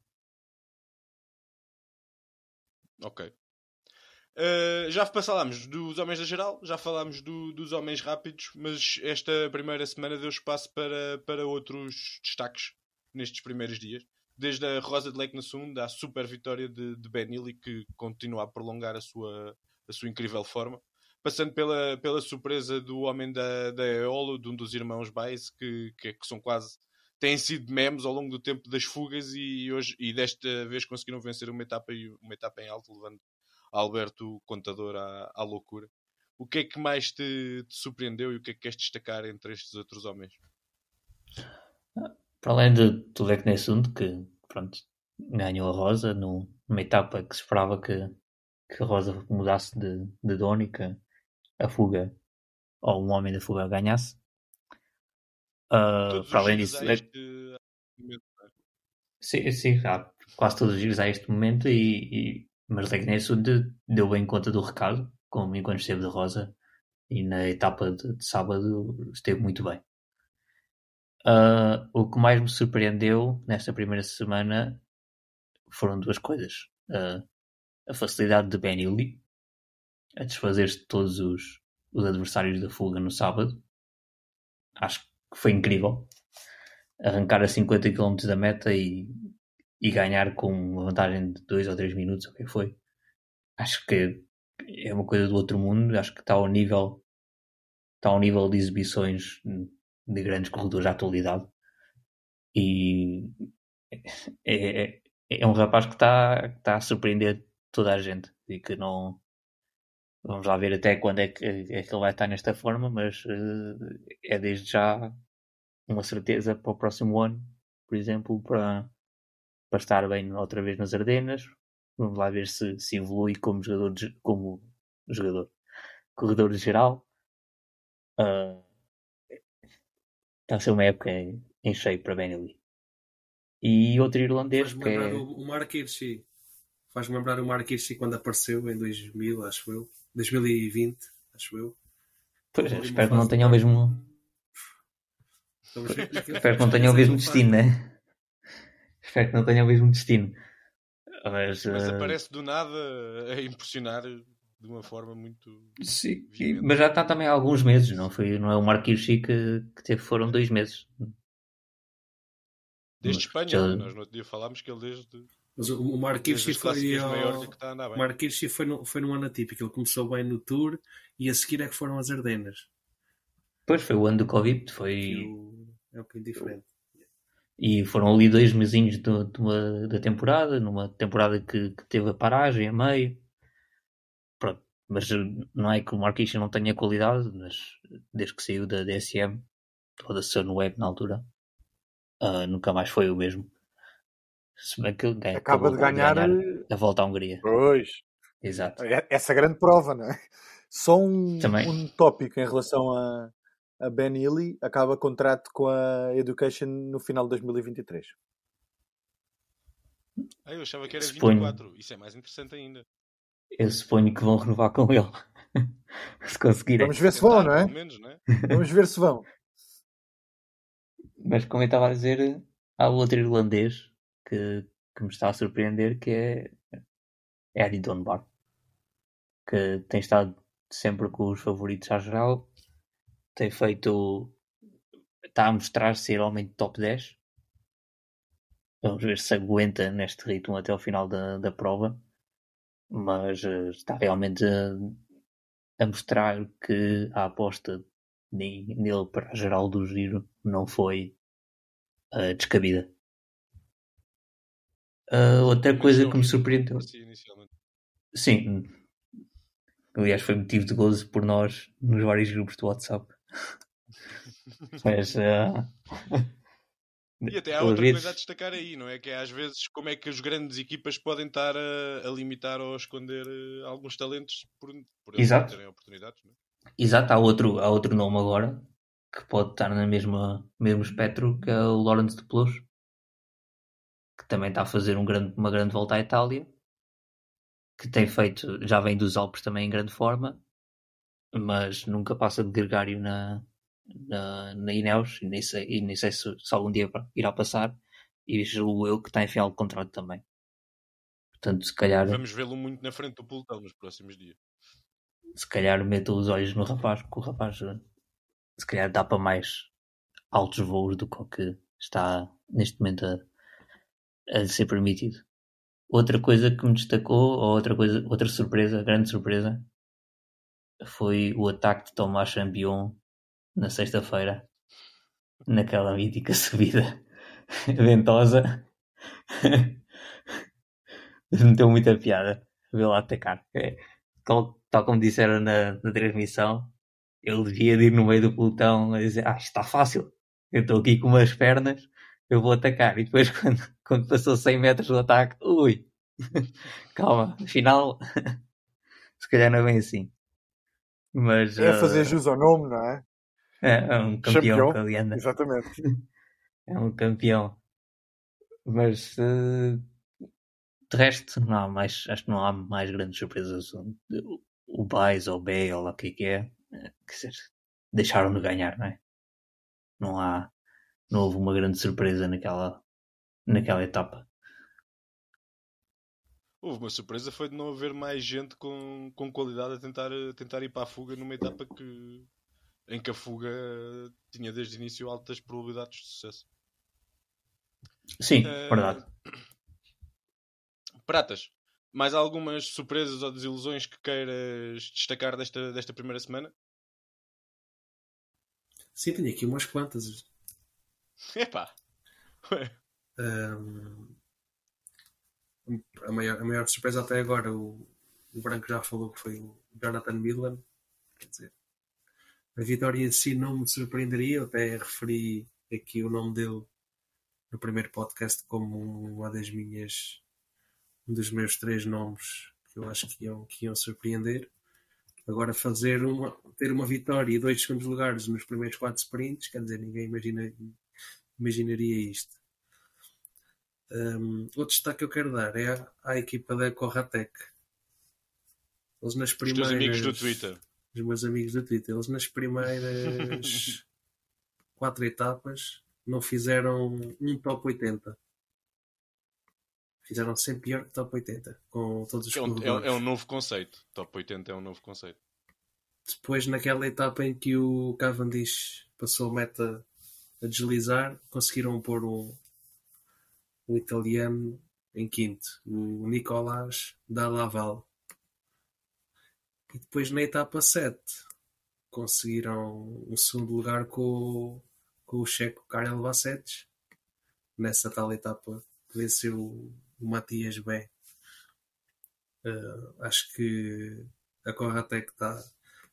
Speaker 1: Ok. Uh, já falámos dos homens da geral, já falámos do, dos homens rápidos, mas esta primeira semana deu espaço para, para outros destaques nestes primeiros dias. Desde a Rosa de Lake na segunda, à super vitória de, de Benilli, que continua a prolongar a sua, a sua incrível forma passando pela, pela surpresa do homem da, da Eolo, de um dos irmãos Baez, que, que, que, são quase. têm sido memes ao longo do tempo das fugas e, hoje, e desta vez conseguiram vencer uma etapa, uma etapa em alto, levando Alberto Contador à, à loucura. O que é que mais te, te, surpreendeu e o que é que queres destacar entre estes outros homens?
Speaker 4: Para além de tudo é que nesse assunto, que pronto, ganhou a Rosa numa etapa que se esperava que, que a Rosa mudasse de, de dono e que a fuga ou um homem da fuga ganhasse. Uh, para além disso, é... sim, sim, há quase todos os dias há este momento, e, e... mas Legnesso deu bem conta do recado, como enquanto esteve de Rosa, e na etapa de, de sábado esteve muito bem. Uh, o que mais me surpreendeu nesta primeira semana foram duas coisas. Uh, a facilidade de Benilli, a desfazer-se de todos os, os adversários da fuga no sábado. Acho que foi incrível. Arrancar a 50 km da meta e, e ganhar com uma vantagem de 2 ou 3 minutos, o que foi. Acho que é uma coisa do outro mundo. Acho que está ao nível, está ao nível de exibições de grandes corredores da atualidade. E é, é, é um rapaz que está, está a surpreender toda a gente e que não, Vamos lá ver até quando é que, é que ele vai estar nesta forma, mas uh, é desde já uma certeza para o próximo ano, por exemplo, para, para estar bem outra vez nas Ardenas. Vamos lá ver se, se evolui como jogador, de, como jogador, corredor de geral. Uh, está a ser uma época em, em cheio para Benelli. E outro irlandês
Speaker 2: que é... o, o Mark Hirschi. Faz-me lembrar o Mark Hirschi quando apareceu em 2000, acho eu. 2020, acho eu.
Speaker 4: Pois, espero que não tenha o mesmo. espero que não tenha o mesmo destino, né? Espero que não tenha o mesmo destino. Mas,
Speaker 1: mas uh... aparece do nada a impressionar de uma forma muito.
Speaker 4: Sim, mas já está também há alguns meses, não, foi, não é o Marquinhos que, que teve, foram dois meses.
Speaker 1: Desde Espanha, já... nós no outro dia falámos que ele desde.
Speaker 2: Mas o, Hirschi foi, ao... Mark Hirschi foi, no, foi num ano atípico. Ele começou bem no Tour e a seguir é que foram as Ardenas.
Speaker 4: Pois foi o ano do Covid. Foi...
Speaker 2: É um bocadinho diferente.
Speaker 4: E foram ali dois mesinhos de, de uma, da temporada, numa temporada que, que, teve a paragem a meio. Pronto. Mas não é que o Marquinhos não tenha qualidade, mas desde que saiu da DSM, toda a no web na altura, uh, nunca mais foi o mesmo. Se bem que ganha,
Speaker 3: acaba de ganhar, ganhar,
Speaker 4: a volta à Hungria.
Speaker 3: Pois.
Speaker 4: Exato.
Speaker 3: É, essa grande prova, não é? Só um, um tópico em relação a, a Ben Ely acaba contrato com a Education no final de 2023.
Speaker 1: Ah, eu achava que era suponho, 24. Isso é mais interessante ainda.
Speaker 4: Eu suponho que vão renovar com ele. se conseguirem.
Speaker 3: Vamos ver se vão, não é? Menos, não é? Vamos ver se vão.
Speaker 4: Mas como eu estava a dizer, há outro irlandês que, que me está a surpreender, que é, é Eddie Dunbar, que tem estado sempre com os favoritos à geral, tem feito, está a mostrar ser homem de top 10. Vamos ver se aguenta neste ritmo até ao final da, da prova, mas uh, está realmente a, a, mostrar que a aposta nele para a geral do giro não foi uh, descabida. Uh, outra coisa que me surpreendeu. Sim. Aliás, foi motivo de gozo por nós nos vários grupos do WhatsApp. Mas. Uh...
Speaker 1: E até há outra coisa a destacar aí, não é? Que é às vezes como é que as grandes equipas podem estar a, a limitar ou a esconder uh, alguns talentos por, por
Speaker 4: Exato. terem oportunidades. Não é? Exato, há outro, há outro nome agora que pode estar no mesmo, mesmo espectro que é o Lawrence de Plus, que também está a fazer um grande, uma grande volta à Itália, que tem feito, já vem dos Alpes também em grande forma, mas nunca passa de gregário na, na, na Ineos, e nem sei, e nem sei se, se algum dia irá passar, e julgo eu que está em final de contrato também. Portanto, se calhar.
Speaker 1: Vamos vê-lo muito na frente do pelotão nos próximos dias.
Speaker 4: Se calhar meto os olhos no rapaz, porque o rapaz se calhar dá para mais altos voos do que o que está neste momento a, a ser permitido. Outra coisa que me destacou, ou outra coisa, outra surpresa, grande surpresa, foi o ataque de Tomás Champion na sexta-feira, naquela mítica subida ventosa. Me deu muita piada vê-lo atacar. É, tal, tal como disseram na, na transmissão, ele devia de ir no meio do pelotão a dizer: Ah, está fácil, eu estou aqui com umas pernas, eu vou atacar. E depois, quando, quando passou 100 metros do ataque, ui, calma, afinal, se calhar não é bem assim. Mas,
Speaker 3: é fazer uh, jus ao nome, não é?
Speaker 4: É, é um campeão ali anda.
Speaker 3: Exatamente.
Speaker 4: É um campeão. Mas uh, de resto, não há mais, acho que não há mais grandes surpresas. O, o Baez ou o Bale, ou o que é que é, quer dizer, deixaram de ganhar, não é? Não há, não houve uma grande surpresa naquela, naquela etapa.
Speaker 1: Houve uma surpresa foi de não haver mais gente com, com qualidade a tentar, a tentar ir para a fuga numa etapa que, em que a fuga tinha desde o início altas probabilidades de sucesso.
Speaker 4: Sim, uh, verdade.
Speaker 1: Pratas, mais algumas surpresas ou desilusões que queiras destacar desta, desta primeira semana?
Speaker 2: Sim, tenho aqui umas quantas.
Speaker 1: Epá!
Speaker 2: Um, a, maior, a maior surpresa até agora, o, o Branco já falou que foi o Jonathan Milan. Quer dizer, a vitória em si não me surpreenderia, eu até referi aqui o nome dele no primeiro podcast como uma das minhas um dos meus três nomes que eu acho que iam, que iam surpreender. Agora fazer uma, ter uma vitória e dois segundos lugares nos primeiros quatro sprints, quer dizer, ninguém imagina, imaginaria isto. Um, outro destaque que eu quero dar é à, à equipa da Corratec. Eles nas primeiras. Os
Speaker 1: amigos do Twitter.
Speaker 2: Os meus amigos do Twitter. Eles nas primeiras quatro etapas não fizeram um top 80 fizeram sempre pior que top 80 com todos os
Speaker 1: é um, é, é, um novo conceito. Top 80 é um novo conceito.
Speaker 2: Depois, naquela etapa em que o Cavendish passou a meta a deslizar, conseguiram pôr um, um italiano em quinto, o Nicolás da Laval. E depois na etapa 7 conseguiram um segundo lugar com, com o checo Karel Vassetes nessa tal etapa que venceu o Matias bem. Uh, acho que a Corratec está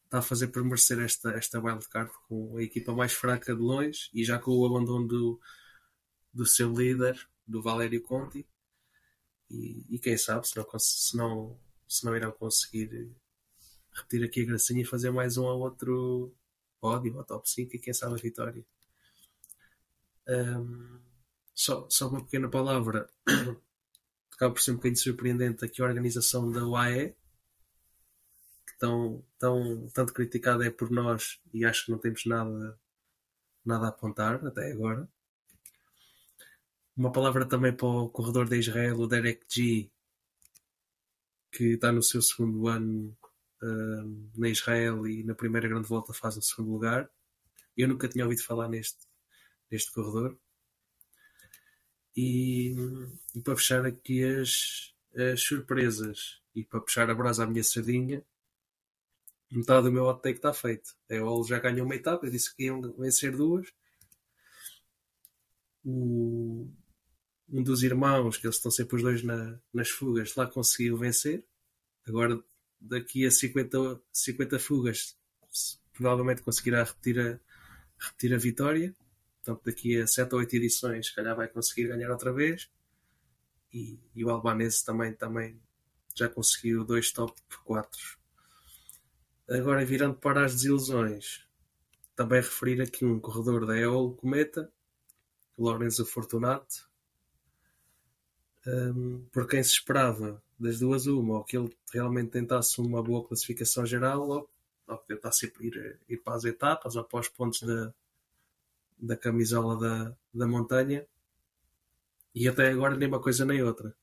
Speaker 2: tá a fazer por merecer esta, esta wildcard com a equipa mais fraca de longe e já com o abandono do, do seu líder, do Valério Conti. E, e quem sabe se não, se, não, se não irão conseguir repetir aqui a gracinha e fazer mais um ou outro pódio, ou top 5 e quem sabe a vitória. Um, só, só uma pequena palavra acaba por ser um bocadinho surpreendente aqui a organização da UAE, que tão, tão, tanto criticada é por nós e acho que não temos nada, nada a apontar até agora. Uma palavra também para o corredor de Israel, o Derek G, que está no seu segundo ano uh, na Israel e na primeira grande volta faz o segundo lugar. Eu nunca tinha ouvido falar neste, neste corredor. E, e para fechar aqui as, as surpresas e para puxar a brasa à minha sardinha, metade do meu hot take está feito. A Eol já ganhou uma etapa, eu disse que iam vencer duas. O, um dos irmãos, que eles estão sempre os dois na, nas fugas, lá conseguiu vencer. Agora, daqui a 50, 50 fugas, provavelmente conseguirá repetir a, repetir a vitória. Portanto, daqui a 7 ou 8 edições, se calhar vai conseguir ganhar outra vez. E, e o Albanese também, também já conseguiu dois top 4. Agora, virando para as desilusões, também referir aqui um corredor da EOL Cometa, Lorenzo Fortunato, um, por quem se esperava das duas uma, ou que ele realmente tentasse uma boa classificação geral, ou, ou que tentasse ir, ir para as etapas, ou para os pontos da, da camisola da, da montanha, e até agora nem uma coisa nem outra.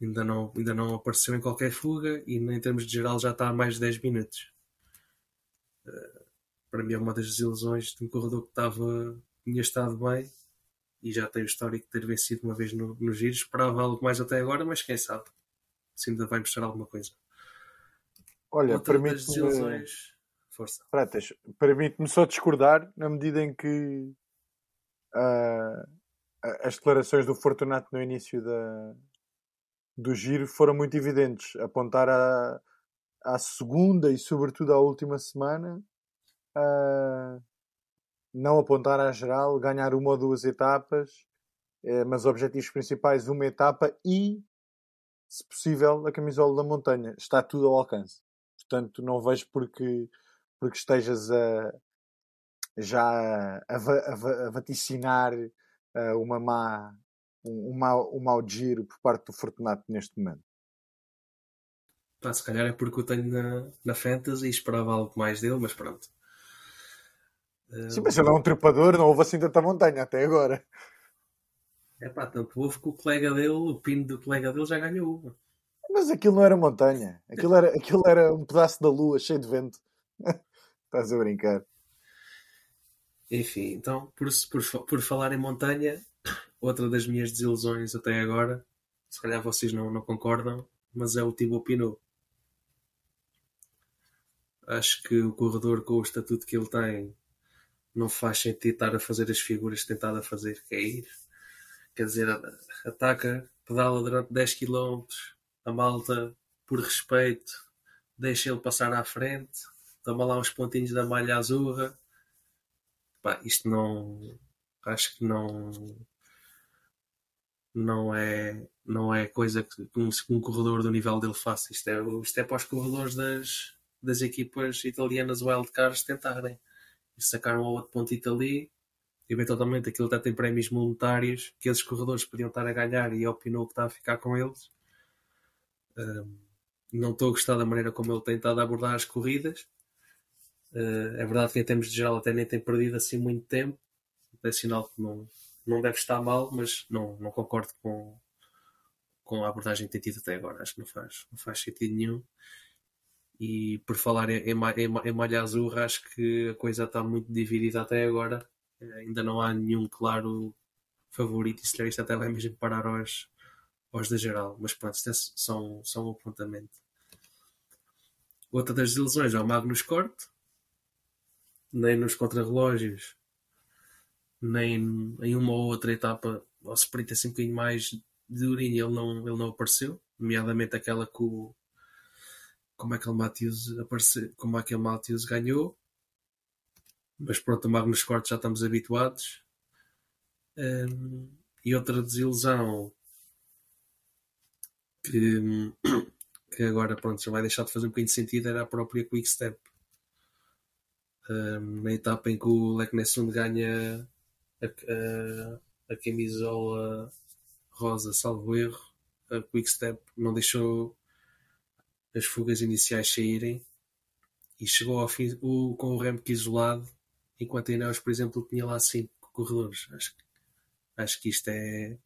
Speaker 2: Ainda não, ainda não apareceu em qualquer fuga e em termos de geral já está há mais de 10 minutos. Uh, para mim é uma das desilusões de um corredor que estava, tinha estado bem e já tem o histórico de ter vencido uma vez no, no giro. Esperava algo mais até agora, mas quem sabe se ainda vai mostrar alguma coisa.
Speaker 3: Olha, permite-me. Força. Pratas, permite-me só discordar na medida em que uh, as declarações do Fortunato no início da, do giro foram muito evidentes. Apontar à, à segunda e, sobretudo, à última semana. Uh, não apontar à geral, ganhar uma ou duas etapas, eh, mas objetivos principais, uma etapa e, se possível, a camisola da montanha. Está tudo ao alcance. Portanto, não vejo porque, porque estejas a, já a, a, a vaticinar uh, uma má, um, um, mau, um mau giro por parte do Fortunato neste momento.
Speaker 2: Se calhar é porque eu tenho na, na Fantasy e esperava algo mais dele, mas pronto.
Speaker 3: Sim, mas ele é um trepador, não houve assim tanta montanha até agora.
Speaker 2: É pá, tanto houve que o colega dele, o pino do colega dele já ganhou uma.
Speaker 3: Mas aquilo não era montanha, aquilo era, aquilo era um pedaço da lua cheio de vento. Estás a brincar.
Speaker 2: Enfim, então, por, por, por falar em montanha, outra das minhas desilusões até agora, se calhar vocês não, não concordam, mas é o Thibaut Pinot. Acho que o corredor com o estatuto que ele tem não faz sentido estar a fazer as figuras que tentado a fazer, que é ir. Quer dizer, ataca, pedala durante 10 km, a malta, por respeito, deixa ele passar à frente, toma lá uns pontinhos da malha azurra. Pá, isto não. Acho que não. Não é, não é coisa que um, um corredor do nível dele faça. Isto é, isto é para os corredores das, das equipas italianas wildcards tentarem e sacaram um outro pontito ali. Eventualmente aquilo até tem prémios monetários que esses corredores podiam estar a ganhar e opinou que está a ficar com eles. Não estou a gostar da maneira como ele tem estado a abordar as corridas. Uh, é verdade que em termos de geral até nem tem perdido assim muito tempo. É sinal que não, não deve estar mal, mas não, não concordo com, com a abordagem que tem tido até agora. Acho que não faz, não faz sentido nenhum. E por falar em, em, em malha azul, acho que a coisa está muito dividida até agora. Eh, ainda não há nenhum claro favorito e se calhar isto até vai mesmo parar aos, aos da geral. Mas pronto, isto é só um, só um apontamento. Outra das desilusões é o Magnus Corte. Nem nos contrarrelógios, nem em uma ou outra etapa, ao sprint assim um bocadinho mais de urinha, ele não, ele não apareceu. Nomeadamente aquela que o, como é que o Matthews apareceu, como é que o Matthews ganhou. Mas pronto, o Magnus Cortes já estamos habituados. Um, e outra desilusão que, que agora pronto, já vai deixar de fazer um bocadinho de sentido era a própria Quick Step. Um, na etapa em que o Leknesund ganha a, a, a camisola rosa, salvo erro, a Quick Step não deixou as fugas iniciais saírem e chegou ao fim o, com o Remke isolado, enquanto a Ineos, por exemplo, tinha lá cinco corredores. Acho, acho que isto é,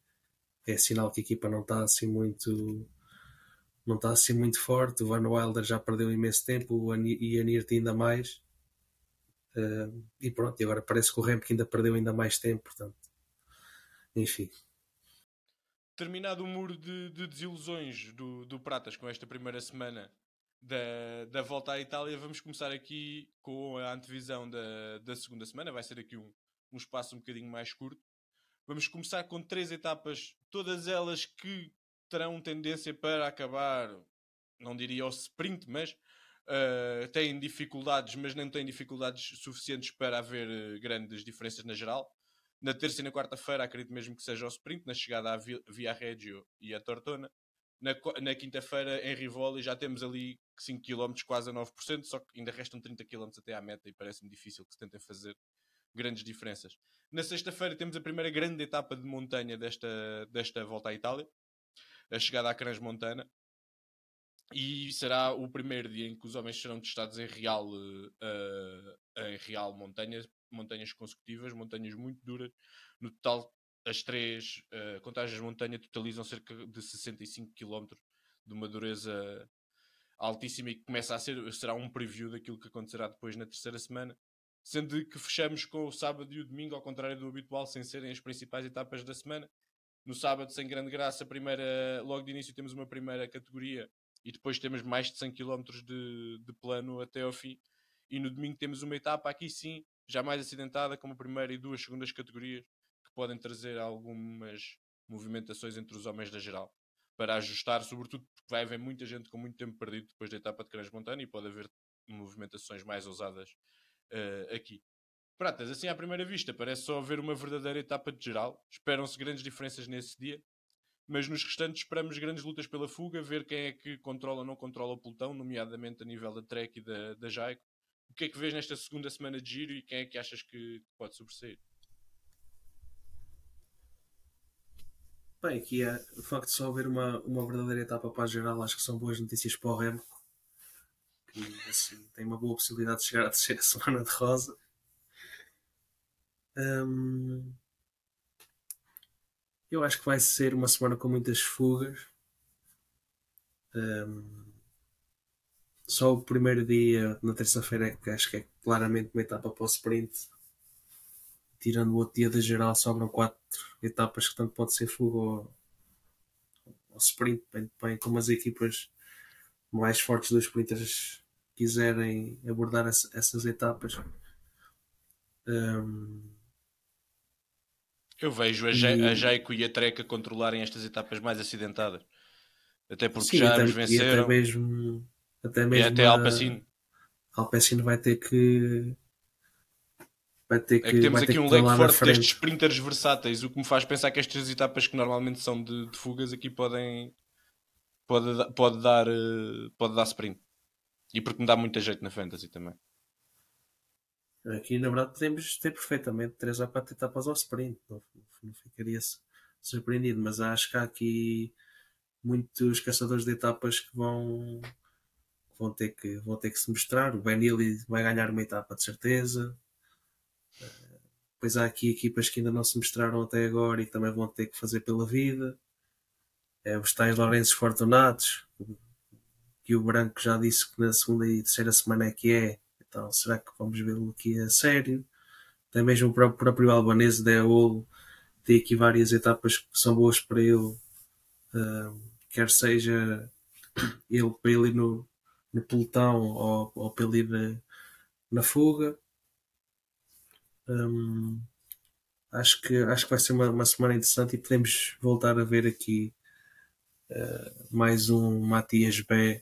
Speaker 2: é sinal que a equipa não está assim muito não está assim muito forte. O Van Wilder já perdeu imenso tempo e a Nirt ainda mais. Uh, e pronto, e agora parece que o Remke ainda perdeu ainda mais tempo, portanto, enfim
Speaker 1: terminado o muro de, de desilusões do, do Pratas com esta primeira semana da, da volta à Itália, vamos começar aqui com a antevisão da, da segunda semana. Vai ser aqui um, um espaço um bocadinho mais curto. Vamos começar com três etapas, todas elas que terão tendência para acabar, não diria ao sprint, mas uh, têm dificuldades, mas não têm dificuldades suficientes para haver uh, grandes diferenças na geral. Na terça e na quarta-feira, acredito mesmo que seja o sprint, na chegada à Via Reggio e à Tortona. Na, na quinta-feira, em Rivoli, já temos ali 5 km, quase a 9%, só que ainda restam 30 km até à meta e parece-me difícil que se tentem fazer grandes diferenças. Na sexta-feira temos a primeira grande etapa de montanha desta, desta volta à Itália, a chegada à Crans-Montana. E será o primeiro dia em que os homens serão testados em real, uh, em real montanhas, montanhas consecutivas, montanhas muito duras. No total, as três uh, contagens de montanha totalizam cerca de 65 km de uma dureza altíssima e que começa a ser, será um preview daquilo que acontecerá depois na terceira semana. Sendo que fechamos com o sábado e o domingo, ao contrário do habitual, sem serem as principais etapas da semana. No sábado, sem grande graça, primeira, logo de início temos uma primeira categoria e depois temos mais de 100 km de, de plano até ao fim. E no domingo temos uma etapa, aqui sim, já mais acidentada, com a primeira e duas segundas categorias, que podem trazer algumas movimentações entre os homens da geral para ajustar, sobretudo porque vai haver muita gente com muito tempo perdido depois da etapa de Crans-Montana e pode haver movimentações mais ousadas uh, aqui. Pratas, assim à primeira vista, parece só haver uma verdadeira etapa de geral. Esperam-se grandes diferenças nesse dia, mas nos restantes esperamos grandes lutas pela fuga, ver quem é que controla ou não controla o pelotão, nomeadamente a nível da Trek e da, da Jaico. O que é que vês nesta segunda semana de giro e quem é que achas que pode sobressair?
Speaker 2: Bem, aqui é o facto de só haver uma, uma verdadeira etapa para a geral, acho que são boas notícias para o Remo, que assim, tem uma boa possibilidade de chegar à terceira semana de rosa. Hum, eu acho que vai ser uma semana com muitas fugas. Hum, só o primeiro dia, na terça-feira, é que acho que é claramente uma etapa para o sprint tirando o outro dia da geral, sobram quatro etapas que tanto pode ser fuga ou, ou sprint, bem, bem como as equipas mais fortes dos sprinters quiserem abordar essa, essas etapas. Um,
Speaker 1: eu vejo a, e... a Jaico e a Treca controlarem estas etapas mais acidentadas. Até porque Sim, já até, nos venceram.
Speaker 2: até mesmo, até mesmo
Speaker 1: e até a Alpacino.
Speaker 2: Alpacino vai ter que
Speaker 1: Vai ter que, é que temos aqui um leque forte destes sprinters versáteis, o que me faz pensar que estas etapas que normalmente são de, de fugas aqui podem pode, pode, dar, eh, pode dar sprint. E porque me dá muita jeito na fantasy também.
Speaker 2: Aqui na verdade podemos ter perfeitamente 3 ou 4 etapas ao sprint, não, não ficaria surpreendido, mas acho que há aqui muitos caçadores de etapas que vão vão ter que, vão ter que se mostrar. O Benili vai ganhar uma etapa de certeza. Pois há aqui equipas que ainda não se mostraram até agora e também vão ter que fazer pela vida. É, os tais Lourenços Fortunatos, que o Branco já disse que na segunda e terceira semana é que é. Então será que vamos vê-lo aqui a sério? Até mesmo o próprio, próprio albanese Deol tem aqui várias etapas que são boas para ele, uh, quer seja ele para ele ir no, no pelotão ou, ou para ele ir na, na fuga. Hum, acho, que, acho que vai ser uma, uma, semana interessante e podemos voltar a ver aqui uh, mais um Matias B,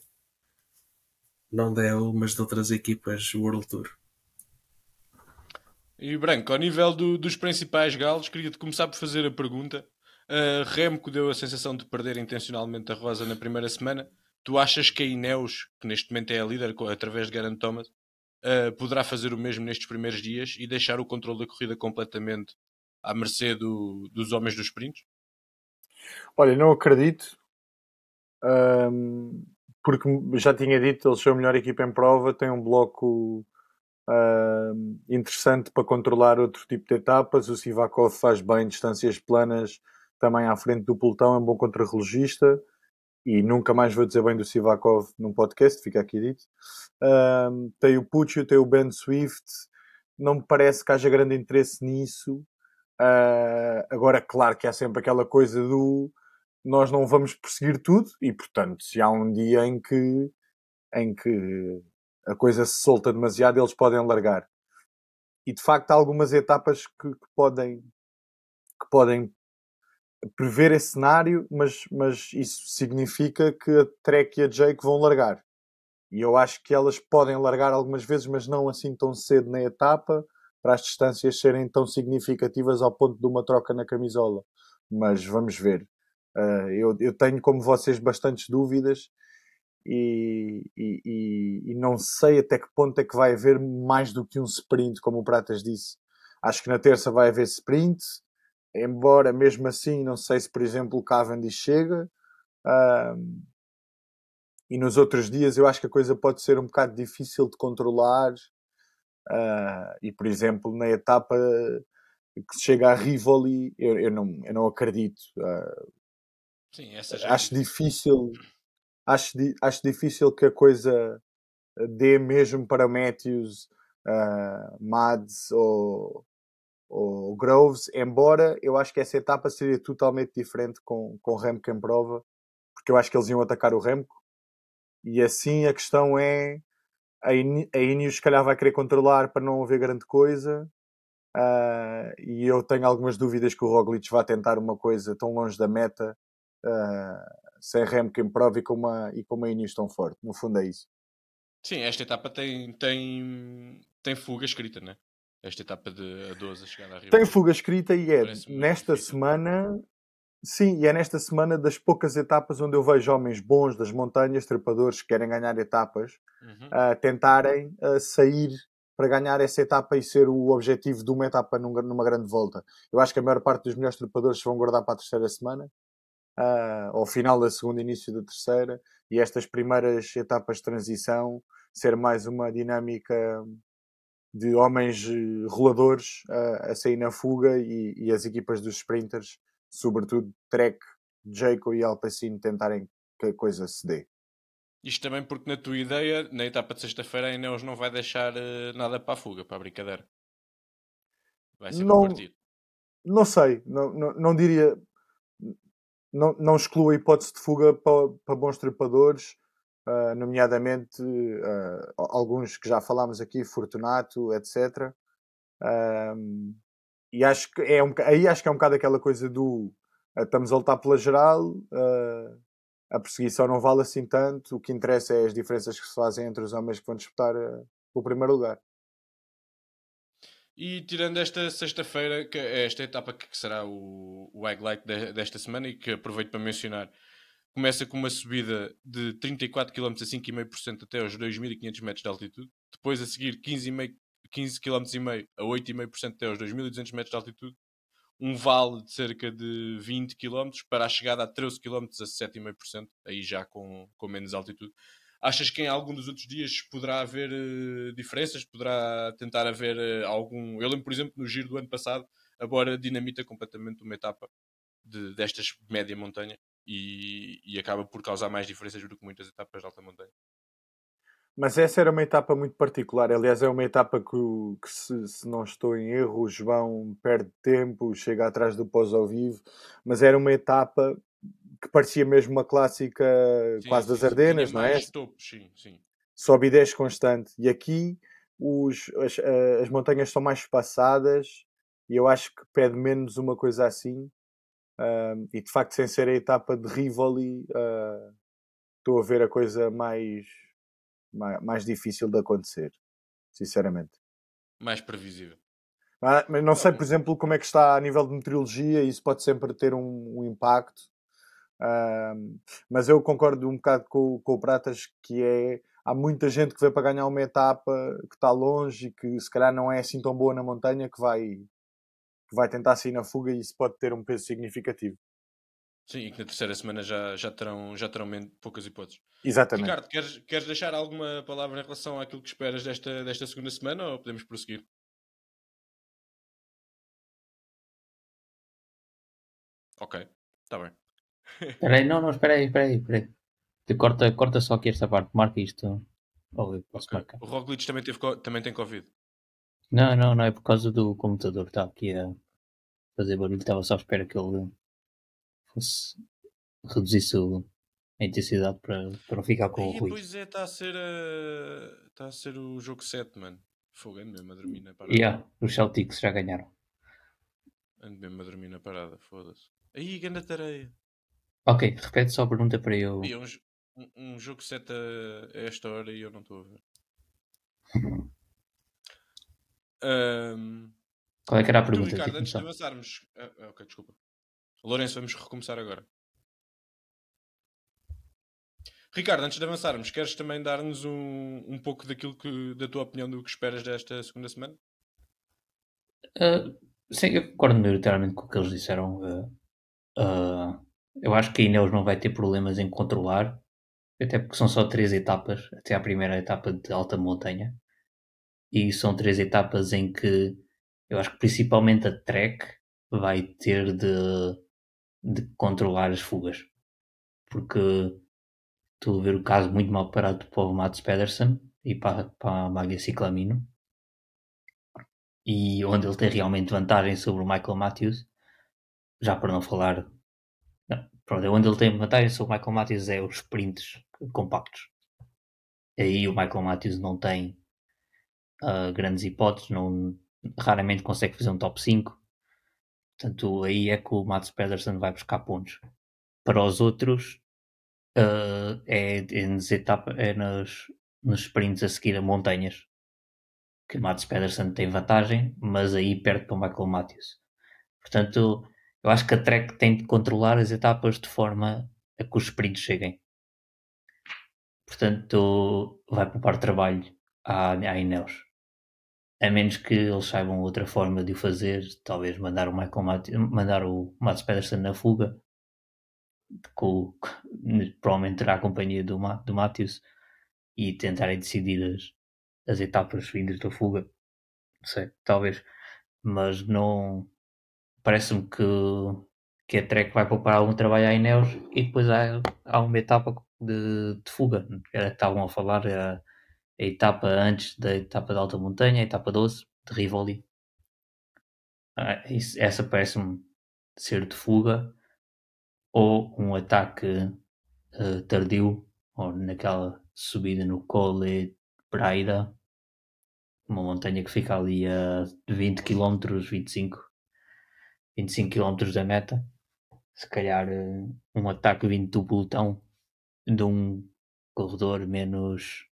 Speaker 2: não deu, mas de outras equipas World Tour.
Speaker 1: E Branco, ao nível do, dos principais galos, queria-te começar por fazer a pergunta. Uh, Remco deu a sensação de perder intencionalmente a Rosa na primeira semana. Tu achas que a Ineos, que neste momento é a líder através de Garant Thomas, uh, poderá fazer o mesmo nestes primeiros dias e deixar o controle da corrida completamente à mercê do, dos homens dos sprints?
Speaker 3: Olha, não acredito, um, porque já tinha dito, eles são a melhor equipa em prova, têm um bloco um, interessante para controlar outro tipo de etapas. O Sivakov faz bem distâncias planas também à frente do pelotão, é um bom contrarrelogista e nunca mais vou dizer bem do Sivakov num podcast, fica aqui dito. Um, tem o Puccio, tem o Ben Swift, não me parece que haja grande interesse nisso. Uh, agora, claro que há sempre aquela coisa do nós não vamos perseguir tudo e, portanto, se há um dia em que, em que a coisa se solta demasiado, eles podem largar. E de facto, há algumas etapas que, que podem, que podem prever esse cenário, mas, mas isso significa que a Trek e a Jake vão largar. E eu acho que elas podem largar algumas vezes, mas não assim tão cedo na etapa, para as distâncias serem tão significativas ao ponto de uma troca na camisola. Mas vamos ver. Uh, eu, eu, tenho, como vocês, bastantes dúvidas e, e, e, não sei até que ponto é que vai haver mais do que um sprint, como o Pratas disse. Acho que na terça vai haver sprint, embora mesmo assim não sei se, por exemplo, o Cavendish chega. Uh, e nos outros dias eu acho que a coisa pode ser um bocado difícil de controlar. Uh, e, por exemplo, na etapa que chega a Rivoli, eu, eu, não, eu não acredito. Uh,
Speaker 1: Sim,
Speaker 3: acho é difícil acho, acho difícil que a coisa dê mesmo para Matthews, uh, Mads ou, ou Groves, embora eu acho que essa etapa seria totalmente diferente com, com Remco em prova, porque eu acho que eles iam atacar o Remco, e assim a questão é a, In a Ineos se calhar vai querer controlar para não haver grande coisa, uh, e eu tenho algumas dúvidas que o Roglic vá tentar uma coisa tão longe da meta, sem Remco em prova e com uma, e com uma Ineos tão forte. No fundo é isso.
Speaker 1: Sim, esta etapa tem, tem, tem fuga escrita, né? Esta etapa de a 12 a chegar à Rio.
Speaker 3: Tem fuga escrita e é nesta semana. Sim, e é nesta semana das poucas etapas onde eu vejo homens bons das montanhas, trepadores que querem ganhar etapas, uhum. a tentarem a sair para ganhar essa etapa e ser o objetivo de uma etapa numa grande volta. Eu acho que a maior parte dos melhores trepadores se vão guardar para a terceira semana uh, ao final da segunda, início da terceira, e estas primeiras etapas de transição ser mais uma dinâmica de homens eh, roladores uh, a sair na fuga e, e, as equipas dos sprinters, sobretudo Trek, Jaco e Alpacino, tentarem que a coisa se dê.
Speaker 1: Isto também porque na tua ideia, na etapa de sexta-feira, a Ineos não vai deixar uh, nada para a fuga, para a brincadeira. Vai ser não,
Speaker 3: Não sei, não, não, não diria não, não excluo a hipótese de fuga para, para bons trepadores, uh, nomeadamente uh, alguns que já falámos aqui, Fortunato, etc. E acho que é um, aí acho que é um bocado aquela coisa do uh, estamos a lutar pela geral, a perseguição não vale assim tanto, o que interessa é as diferenças que se fazem entre os homens que vão disputar o primeiro lugar.
Speaker 1: E tirando esta sexta-feira, é esta etapa que será o, o highlight desta semana e que aproveito para mencionar, começa com uma subida de 34 km a 5,5% até aos 2.500 metros de altitude, depois a seguir 15, 15 km e meio a 8,5% até aos 2.200 metros de altitude, um vale de cerca de 20 km para a chegada a 13 km a 7,5%, aí já com, com menos altitude. Achas que em algum dos outros dias poderá haver uh, diferenças? Poderá tentar haver uh, algum. Eu lembro, por exemplo, no giro do ano passado, agora dinamita completamente uma etapa de, destas média montanha e, e, acaba por causar mais diferenças do que muitas etapas de alta montanha.
Speaker 3: Mas essa era uma etapa muito particular. Aliás, é uma etapa que, que se, se, não estou em erro, o João perde tempo, chega atrás do pós ao vivo. Mas era uma etapa que parecia mesmo uma clássica sim, quase das Ardenas, não é?
Speaker 1: Topos, sim, sim.
Speaker 3: Sobe e desce constante. E aqui os, as, as montanhas são mais espaçadas e eu acho que pede menos uma coisa assim. E de facto, sem ser a etapa de Rivoli, uh, estou a ver a coisa mais, mais, mais, difícil de acontecer, sinceramente.
Speaker 1: Mais previsível.
Speaker 3: Ah, mas não sei, por exemplo, como é que está a nível de meteorologia, isso pode sempre ter um, um impacto mas eu concordo um bocado com, com o Pratas que é há muita gente que veio para ganhar uma etapa que está longe e que se calhar não é assim tão boa na montanha que vai, que vai tentar sair na fuga e isso pode ter um peso significativo.
Speaker 1: Sim, e que na terceira semana já, já terão, já terão poucas hipóteses.
Speaker 3: Exatamente.
Speaker 1: Ricardo, queres, queres deixar alguma palavra em relação àquilo que esperas desta, desta segunda semana ou podemos prosseguir? Ok, está bem.
Speaker 4: Espera aí, não, não, espera aí, espera aí, espera aí. Corta, corta só aqui esta parte, marca isto. Oh, posso okay. marcar.
Speaker 1: O Roglic também, teve, também tem Covid?
Speaker 4: Não, não, não, é por causa do computador que está aqui a fazer barulho. Estava só à espera que ele fosse reduzisse a intensidade para, para não ficar com e, o ruído.
Speaker 1: Pois é, está a ser uh, está a ser o jogo 7, mano. Fogo é mesmo a dormir na
Speaker 4: parada. Yeah, os Celtics já ganharam.
Speaker 1: Ando mesmo a dormir na parada, foda-se. Aí, ganda tareia.
Speaker 4: Ok, repete só a pergunta para eu.
Speaker 1: E é um, um, um jogo seta a esta hora e eu não estou a ver. um,
Speaker 4: Qual é que era a pergunta?
Speaker 1: Tu, Ricardo, antes de avançarmos. Uh, ok, desculpa. Lourenço, vamos recomeçar agora. Ricardo, antes de avançarmos, queres também dar-nos um, um pouco daquilo que, da tua opinião do que esperas desta segunda semana?
Speaker 4: Uh, sim, eu concordo maioritariamente com o que eles disseram. Uh, uh, eu acho que a Ineos não vai ter problemas em controlar, até porque são só três etapas, até a primeira etapa de alta montanha. E são três etapas em que eu acho que principalmente a Trek vai ter de, de controlar as fugas. Porque a ver o caso muito mal parado para o Mats Pedersen e para, para a Magia Ciclamino e onde ele tem realmente vantagem sobre o Michael Matthews, já para não falar, pronto, é onde ele tem vantagem sobre o Michael Matthews é os sprints compactos. Aí o Michael Matthews não tem uh, grandes hipóteses, não, raramente consegue fazer um top 5. Portanto, aí é que o Mats Pedersen vai buscar pontos. Para os outros, uh, é, é, nas etapas, é nos, nos sprints a seguir a montanhas que Mats Pedersen tem vantagem, mas aí perde para o Michael Matthews. Portanto, eu acho que a Trek tem de controlar as etapas de forma a que os sprints cheguem. Portanto, vai poupar trabalho à, à Ineos. A menos que eles saibam outra forma de o fazer, talvez mandar o Michael Matthews, mandar o Mats Pedersen na fuga, com, provavelmente terá a companhia do, do Matthews e tentarem decidir as, as etapas vindas da fuga. Não sei, talvez. Mas não. Parece-me que, que a Trek vai poupar algum trabalho à Ineos e depois há, há uma etapa de, de fuga. Era que estavam a falar a, a etapa antes da etapa de alta montanha, a etapa 12 de Rivoli. Ah, essa parece-me ser de fuga ou um ataque uh, tardio ou naquela subida no Cole Braida uma montanha que fica ali a 20 km, 25, 25 km da meta. Se calhar eh, um ataque vindo do pelotão de um corredor menos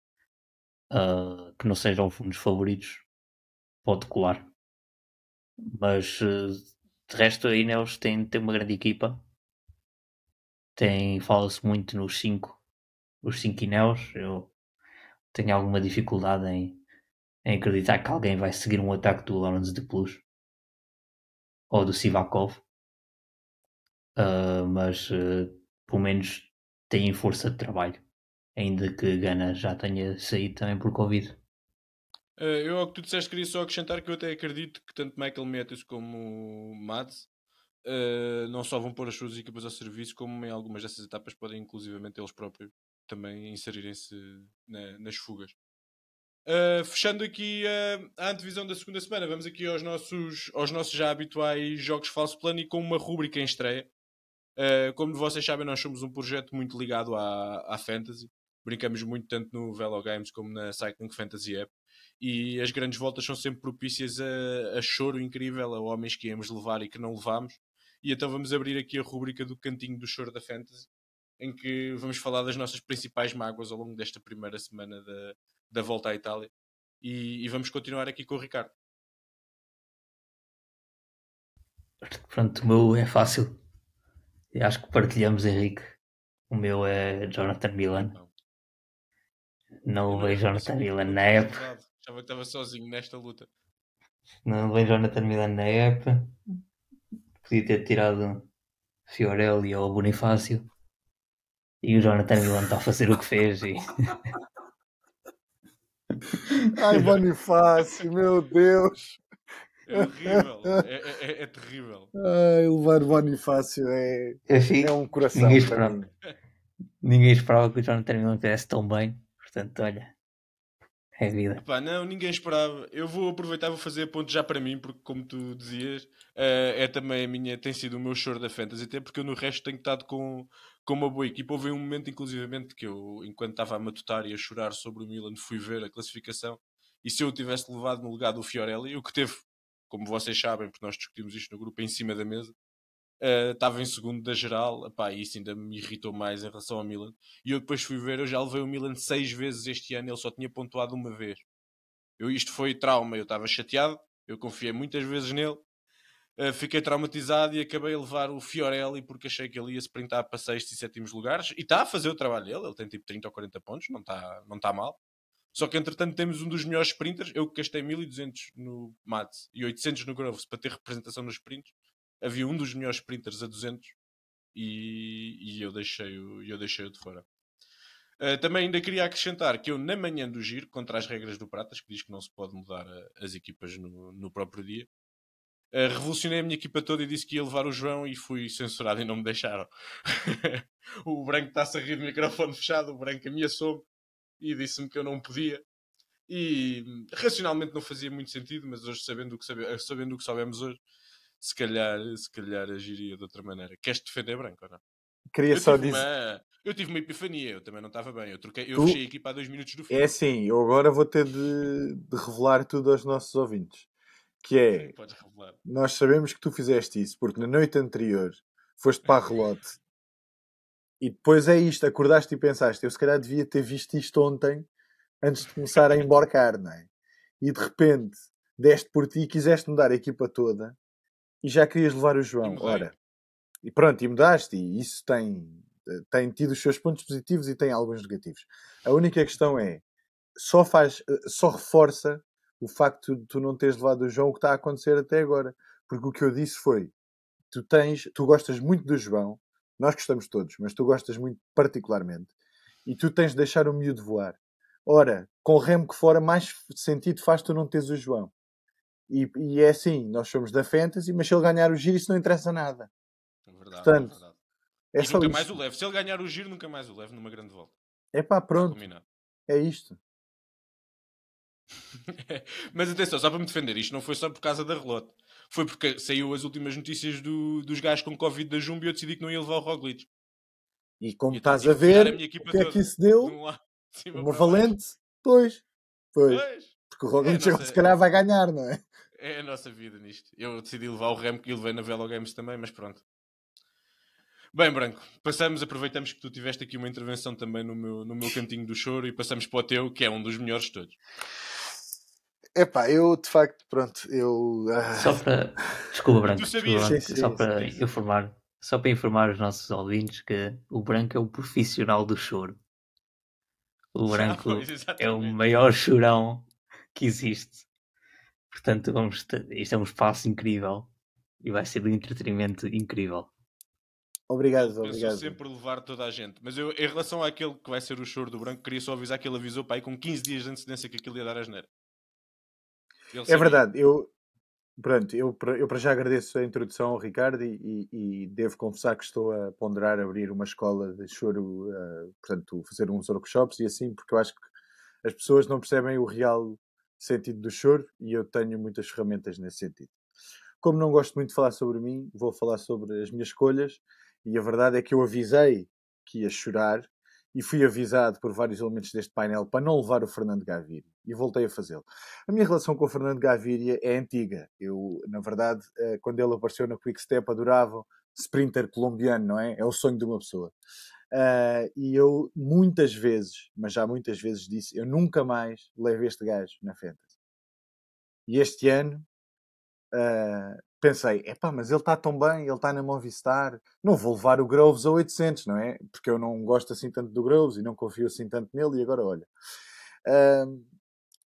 Speaker 4: uh, que não sejam os favoritos pode colar. Mas uh, de resto a Ineos tem, tem uma grande equipa. Tem, fala-se muito nos 5 os 5 Ineos. Eu tenho alguma dificuldade em em acreditar que alguém vai seguir um ataque do Lawrence de Plus ou do Sivakov, uh, mas uh, pelo menos têm força de trabalho, ainda que Gana já tenha saído também por Covid.
Speaker 1: Uh, eu, ao que tu disseste, queria só acrescentar que eu até acredito que tanto Michael Matthews como Mads não só vão pôr as suas equipas ao serviço, como em algumas dessas etapas podem, inclusivamente, eles próprios também inserirem-se na, nas fugas. Uh, fechando aqui a antevisão da segunda semana, vamos aqui aos nossos, aos nossos já habituais jogos falso plano e com uma rúbrica em estreia. Uh, como vocês sabem, nós somos um projeto muito ligado à, à Fantasy. Brincamos muito tanto no Velo Games como na Cycling Fantasy App. E as grandes voltas são sempre propícias a, a choro incrível, a homens que íamos levar e que não levámos. E então vamos abrir aqui a rúbrica do Cantinho do Choro da Fantasy, em que vamos falar das nossas principais mágoas ao longo desta primeira semana da, da volta à Itália. E, e, vamos continuar aqui com o Ricardo.
Speaker 4: Pronto, o meu é fácil. Eu acho que partilhamos, Henrique. O meu é Jonathan Milan. Não, não vejo Jonathan Milan na app.
Speaker 1: Achava que estava sozinho nesta luta.
Speaker 4: Não vejo Jonathan Milan na app. Podia ter tirado Fiorelli ou Bonifácio. E o Jonathan Milan está a fazer o que fez. E...
Speaker 3: Ai, Bonifácio, meu Deus.
Speaker 1: É horrível, é, é, é, é terrível.
Speaker 3: Ai, levar Bonifácio é, é um coração.
Speaker 4: Ninguém esperava, ninguém esperava que o Jonathan não estivesse tão bem. Portanto, olha, é vida.
Speaker 1: Epá, não, ninguém esperava. Eu vou aproveitar vou fazer ponto já para mim, porque como tu dizias, uh, é também a minha, tem sido o meu choro da Fantasy, até porque eu no resto tenho estado com, com uma boa equipa. Houve um momento, inclusivamente, que eu, enquanto estava a matutar e a chorar sobre o Milan, fui ver a classificação. E se eu tivesse levado no lugar do Fiorelli, o que teve como vocês sabem, porque nós discutimos isto no grupo em cima da mesa, uh, estava em segundo da geral, epá, isso ainda me irritou mais em relação ao Milan. E eu depois fui ver, eu já levei o Milan seis vezes este ano, ele só tinha pontuado uma vez. Eu, isto foi trauma, eu estava chateado, eu confiei muitas vezes nele, uh, fiquei traumatizado e acabei a levar o Fiorelli porque achei que ele ia sprintar para 6 e 7 lugares e está a fazer o trabalho dele, ele tem tipo 30 ou 40 pontos, não está não tá mal. Só que entretanto temos um dos melhores sprinters, eu que gastei 1200 no Mats e 800 no Groves para ter representação nos sprints, havia um dos melhores sprinters a 200 e, e eu deixei-o eu deixei de fora. Uh, também ainda queria acrescentar que eu, na manhã do giro, contra as regras do Pratas, que diz que não se pode mudar a, as equipas no, no próprio dia, uh, revolucionei a minha equipa toda e disse que ia levar o João e fui censurado e não me deixaram. o Branco está-se a rir do microfone fechado, o Branco ameaçou-me e disse-me que eu não podia. E racionalmente não fazia muito sentido, mas hoje, sabendo o que, sabe, sabendo o que sabemos hoje, se calhar, se calhar agiria de outra maneira. Queres defender branco ou não?
Speaker 3: Queria eu só dizer.
Speaker 1: Uma, eu tive uma epifania, eu também não estava bem. Eu, troquei, eu tu... fechei a equipa há dois minutos do
Speaker 3: fim. É assim, eu agora vou ter de, de revelar tudo aos nossos ouvintes. Que é. Nós sabemos que tu fizeste isso, porque na noite anterior foste para a relote e depois é isto, acordaste e pensaste, eu se calhar devia ter visto isto ontem antes de começar a embarcar, não é? E de repente deste por ti e quiseste mudar a equipa toda e já querias levar o João. Ora, e pronto, e mudaste, e isso tem, tem tido os seus pontos positivos e tem alguns negativos. A única questão é, só faz, só reforça o facto de tu não teres levado o João o que está a acontecer até agora. Porque o que eu disse foi, tu tens, tu gostas muito do João, nós gostamos todos, mas tu gostas muito particularmente. E tu tens de deixar o miúdo voar. Ora, com o remo que fora, mais sentido faz tu não teres o João. E, e, é assim, nós somos da Fantasy, mas se ele ganhar o giro, isso não interessa nada.
Speaker 1: É verdade, Portanto, é, verdade. é e nunca isto. mais o leve. Se ele ganhar o giro, nunca mais o leve numa grande volta.
Speaker 3: É pá, pronto. É isto.
Speaker 1: mas atenção, só para me defender, isto não foi só por causa da relote foi porque saiu as últimas notícias do, dos gajos com Covid da Jumbo e eu decidi que não ia levar o Roglic.
Speaker 3: E como estás a ver, a o que é que isso deu? De uma valente? Pois. Pois. pois. Porque o Roglic é se calhar vai ganhar, não é?
Speaker 1: É a nossa vida nisto. Eu decidi levar o Remo e levei na Velo Games também, mas pronto. Bem, Branco, passamos, aproveitamos que tu tiveste aqui uma intervenção também no meu, no meu cantinho do choro e passamos para o teu, que é um dos melhores de todos.
Speaker 3: Epá, eu de facto, pronto, eu.
Speaker 4: Uh... Só para. Desculpa, Branco. Desculpa, sim, sim, só para sim, informar. Só para informar os nossos ouvintes que o Branco é o profissional do choro. O Branco é o maior chorão que existe. Portanto, vamos ter... isto é um espaço incrível e vai ser de um entretenimento incrível.
Speaker 3: Obrigado,
Speaker 1: eu
Speaker 3: obrigado.
Speaker 1: sempre levar toda a gente. Mas eu, em relação àquele que vai ser o choro do branco, queria só avisar que ele avisou para aí com 15 dias de antecedência que aquilo ia dar a geneira
Speaker 3: é verdade, eu, pronto, eu, eu para já agradeço a introdução ao Ricardo e, e, e, devo confessar que estou a ponderar abrir uma escola de choro, uh, portanto, fazer uns workshops e assim, porque eu acho que as pessoas não percebem o real sentido do choro e eu tenho muitas ferramentas nesse sentido. Como não gosto muito de falar sobre mim, vou falar sobre as minhas escolhas e a verdade é que eu avisei que ia chorar e fui avisado por vários elementos deste painel para não levar o Fernando Gaviria e voltei a fazê-lo. A minha relação com o Fernando Gaviria é antiga. Eu, na verdade, eh, quando ele apareceu na Quick Step, adorava sprinter colombiano, não é? É o sonho de uma pessoa. Uh, e eu muitas vezes, mas já muitas vezes disse, eu nunca mais levo este gajo na Fantasy. E este ano uh, pensei, epá, mas ele está tão bem, ele está na Movistar, não vou levar o Groves a 800, não é? Porque eu não gosto assim tanto do Groves e não confio assim tanto nele, e agora olha. Uh,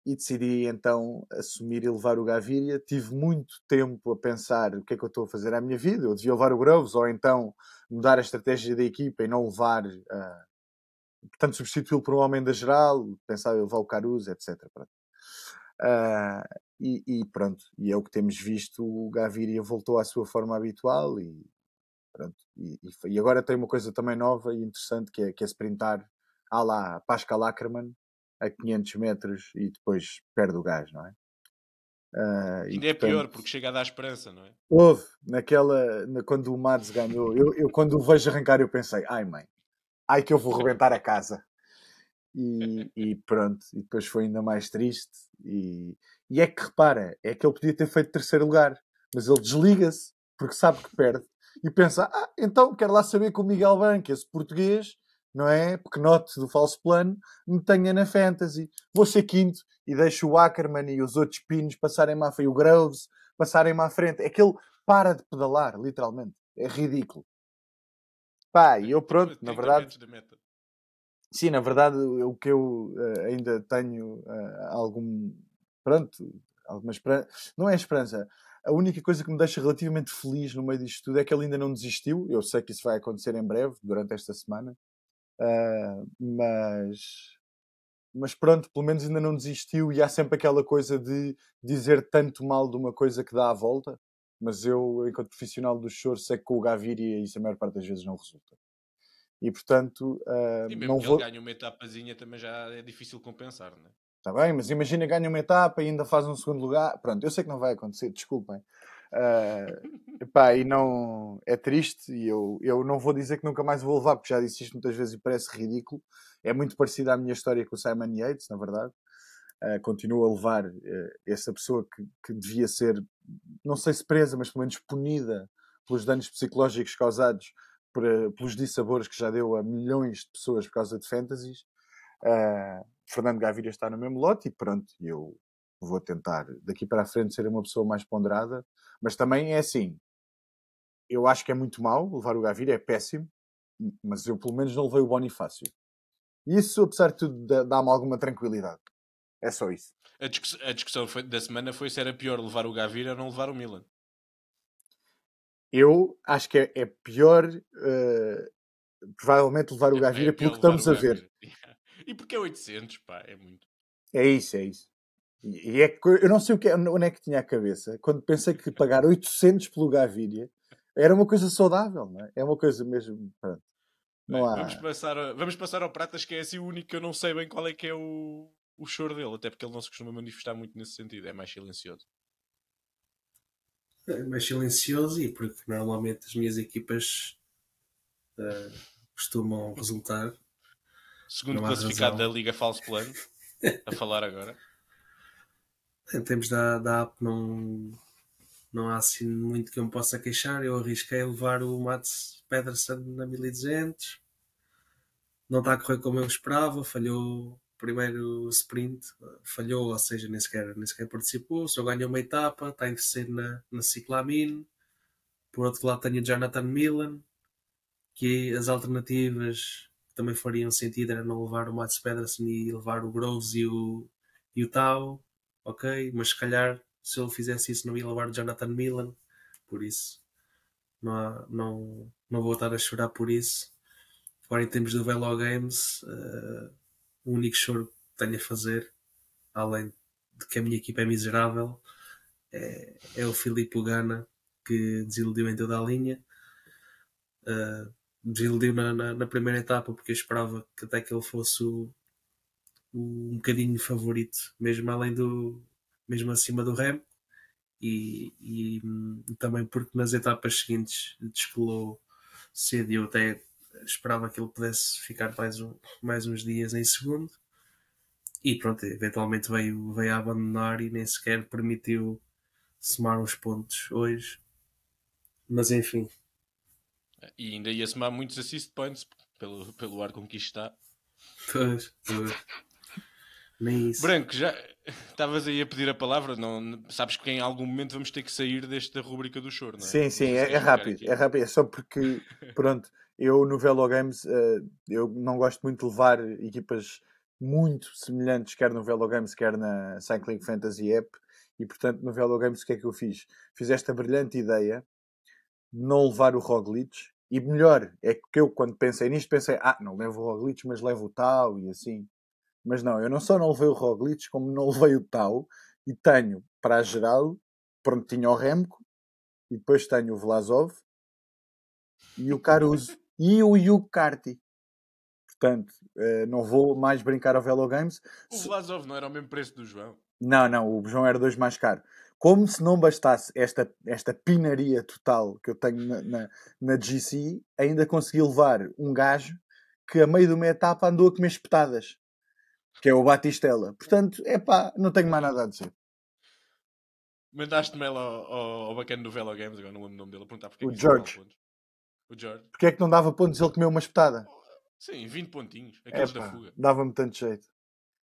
Speaker 3: e decidi então assumir e levar o Gaviria. Tive muito tempo a pensar o que é que eu estou a fazer à minha vida. Eu devia levar o Groves ou então mudar a estratégia da equipa e não levar, uh, portanto, substituí-lo por um homem da geral, pensar em levar o Caruso, etc. Uh, e, e, pronto, e é o que temos visto, o Gaviria voltou à sua forma habitual e pronto. E, e, agora tem uma coisa também nova e interessante que é, que é sprintar à lá Pascal Ackermann a 500 metros e depois perde o gás, não é?
Speaker 1: Uh, Ainda e, é portanto, pior porque chega a dar esperança, não é?
Speaker 3: Houve, naquela, na, quando o Mads ganhou, eu, eu quando o vejo arrancar eu pensei, ai mãe, ai que eu vou rebentar a casa. e, e, pronto, e depois foi ainda mais triste. E, e é que repara, é que ele podia ter feito terceiro lugar, mas ele desliga-se porque sabe que perde e pensa: ah, então quero lá saber que o Miguel Branco, esse português, não é? Pequenote do falso plano, me tenha na fantasy. Vou ser quinto e deixo o Ackerman e os outros pinos passarem-me à frente, o Groves passarem-me à frente. É que ele para de pedalar, literalmente. É ridículo. Pá, e eu pronto, na verdade. Sim, na verdade, o que eu uh, ainda tenho uh, algum. Pronto, alguma esperança. Não é esperança. A única coisa que me deixa relativamente feliz no meio disto tudo é que ele ainda não desistiu. Eu sei que isso vai acontecer em breve, durante esta semana. Uh, mas. Mas pronto, pelo menos ainda não desistiu e há sempre aquela coisa de dizer tanto mal de uma coisa que dá a volta. Mas eu, enquanto profissional do choro, sei que com o Gaviria isso a maior parte das vezes não resulta. E portanto, uh,
Speaker 1: e mesmo
Speaker 3: não
Speaker 1: que
Speaker 3: vou...
Speaker 1: ele ganhe uma etapazinha também já é difícil compensar, não é?
Speaker 3: Está bem, mas imagina ganha uma etapa e ainda faz um segundo lugar. Pronto, eu sei que não vai acontecer, desculpem. Uh, epá, e não é triste e eu, eu não vou dizer que nunca mais vou levar, porque já disse isto muitas vezes e parece ridículo. É muito parecido à minha história com o Simon Yates, na verdade. Uh, continuo a levar uh, essa pessoa que, que devia ser, não sei se presa, mas pelo menos punida pelos danos psicológicos causados por, pelos dissabores que já deu a milhões de pessoas por causa de fantasies. Uh, Fernando Gaviria está no mesmo lote e pronto, eu vou tentar daqui para a frente ser uma pessoa mais ponderada, mas também é assim. Eu acho que é muito mau levar o Gaviria, é péssimo, mas eu pelo menos não levei o Bonifácio. Isso, apesar de tudo, dá-me alguma tranquilidade. É só isso.
Speaker 1: A, discuss a discussão foi, da semana foi se era pior levar o Gaviria ou não levar o Milan.
Speaker 3: Eu acho que é, é pior, uh, provavelmente, levar o é, Gaviria é pelo que estamos a ver.
Speaker 1: E porque é 800, pá, é muito.
Speaker 3: É isso, é isso. E é que eu não sei o que, é, onde é que tinha a cabeça quando pensei que pagar 800 pelo Gaviria era uma coisa saudável, não é? É uma coisa mesmo. Pronto,
Speaker 1: não há... vamos, passar, vamos passar ao Pratas, que é assim o único que eu não sei bem qual é que é o, o choro dele, até porque ele não se costuma manifestar muito nesse sentido, é mais silencioso.
Speaker 2: É mais silencioso e porque normalmente as minhas equipas uh, costumam resultar.
Speaker 1: Segundo classificado razão. da Liga Falso Plano, a falar agora.
Speaker 2: Em termos da, da app, não, não há assim muito que eu me possa queixar. Eu arrisquei levar o Mats Pedersen na 1200. Não está a correr como eu esperava. Falhou o primeiro sprint. Falhou, ou seja, nem sequer, nem sequer participou. Só ganhou uma etapa. Está em terceiro na, na Ciclamin. Por outro lado, tenho o Jonathan Milan. Que as alternativas que também fariam sentido era não levar o Mats Pedersen e levar o Groves e o, e o Tau ok, mas se calhar se ele fizesse isso não ia levar Jonathan Milan, por isso não, há, não, não vou estar a chorar por isso. Agora em termos do Velo Games, uh, o único choro que tenho a fazer, além de que a minha equipa é miserável, é, é o Filipe Gana que desiludiu em toda a linha. Uh, desiludiu na, na, na, primeira etapa porque eu esperava que até que ele fosse o, um bocadinho favorito, mesmo além do mesmo acima do Rem e, e, e também porque nas etapas seguintes descolou cedo e eu até esperava que ele pudesse ficar mais, um, mais uns dias em segundo. E pronto, eventualmente veio, veio a abandonar e nem sequer permitiu somar os pontos hoje. Mas enfim.
Speaker 1: E ainda ia somar muitos assist points pelo, pelo ar com que isto está.
Speaker 2: Pois, pois. Nem isso.
Speaker 1: Branco, já estavas aí a pedir a palavra, não, sabes que em algum momento vamos ter que sair desta rubrica do choro, não é?
Speaker 3: Sim, sim, é, é rápido, é rápido, é só porque, pronto, eu no Velo Games, uh, eu não gosto muito de levar equipas muito semelhantes, quer no Velo Games, quer na Cycling Fantasy App, e portanto no Velo Games o que é que eu fiz? Fiz esta brilhante ideia, não levar o Roglic, e melhor, é que eu quando pensei nisto pensei, ah, não levo o Roglic, mas levo o tal, e assim mas não, eu não só não levei o Roglic, como não levei o Tau. E tenho, para a geral, pronto, tinha o Remco. E depois tenho o Vlasov. E o Caruso. e o Hugh Carty. Portanto, eh, não vou mais brincar ao Velo Games.
Speaker 1: O Vlasov não era o mesmo preço do João?
Speaker 3: Não, não, o João era dois mais caro. Como se não bastasse esta, esta pinaria total que eu tenho na, na, na GC, ainda consegui levar um gajo que a meio de uma etapa andou a comer espetadas que é o Batistella. Portanto, é pá, não tenho mais nada a dizer.
Speaker 1: Mandaste-me ao, ao, ao bacana do Velo Games, agora não lembro o nome dele, a perguntar porque
Speaker 3: o é que George.
Speaker 1: O George.
Speaker 3: Porque é que não dava pontos ele comeu uma espetada?
Speaker 1: Sim, 20 pontinhos, aqueles da fuga.
Speaker 3: Dava-me tanto jeito.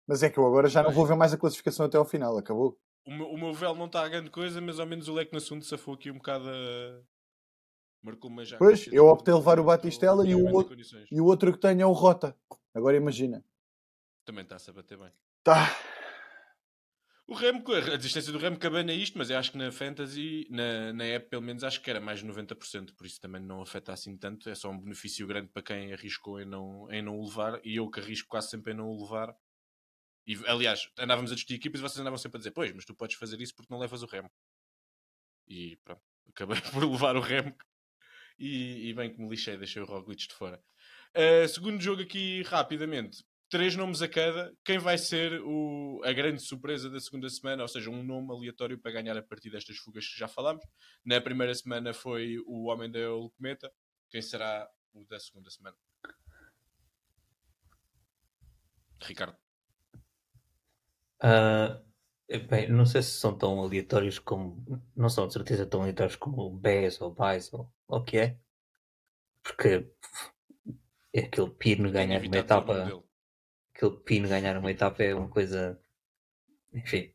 Speaker 3: Mas é que eu agora já não vou ver mais a classificação até ao final, acabou.
Speaker 1: O meu, o meu véu não está a grande coisa, mas ao menos o leque no assunto safou aqui um bocado a...
Speaker 3: Marcou uma já. Pois, eu optei a levar o Batistela e o, outro, e o outro que tenho é o Rota. Agora imagina.
Speaker 1: Também está-se a bater bem.
Speaker 3: Tá.
Speaker 1: O Remo, a distância do Remo cabana é isto, mas eu acho que na Fantasy, na, na app pelo menos, acho que era mais de 90%, por isso também não afeta assim tanto. É só um benefício grande para quem arriscou em não, em não o levar, e eu que arrisco quase sempre em não o levar. E, aliás, andávamos a discutir equipas e vocês andavam sempre a dizer: Pois, mas tu podes fazer isso porque não levas o Remo. E pronto, acabei por levar o Remo e, e bem que me lixei, deixei o Roglic de fora. Uh, segundo jogo aqui, rapidamente, três nomes a cada. Quem vai ser o, a grande surpresa da segunda semana? Ou seja, um nome aleatório para ganhar a partir destas fugas que já falámos. Na primeira semana foi o Homem da Cometa. Quem será o da segunda semana? Ricardo.
Speaker 4: Uh, bem, não sei se são tão aleatórios como. Não são de certeza tão aleatórios como o BES ou BAIS ou o que é. Porque é aquele Pino ganhar uma etapa aquele pino ganhar uma etapa é uma coisa. Enfim.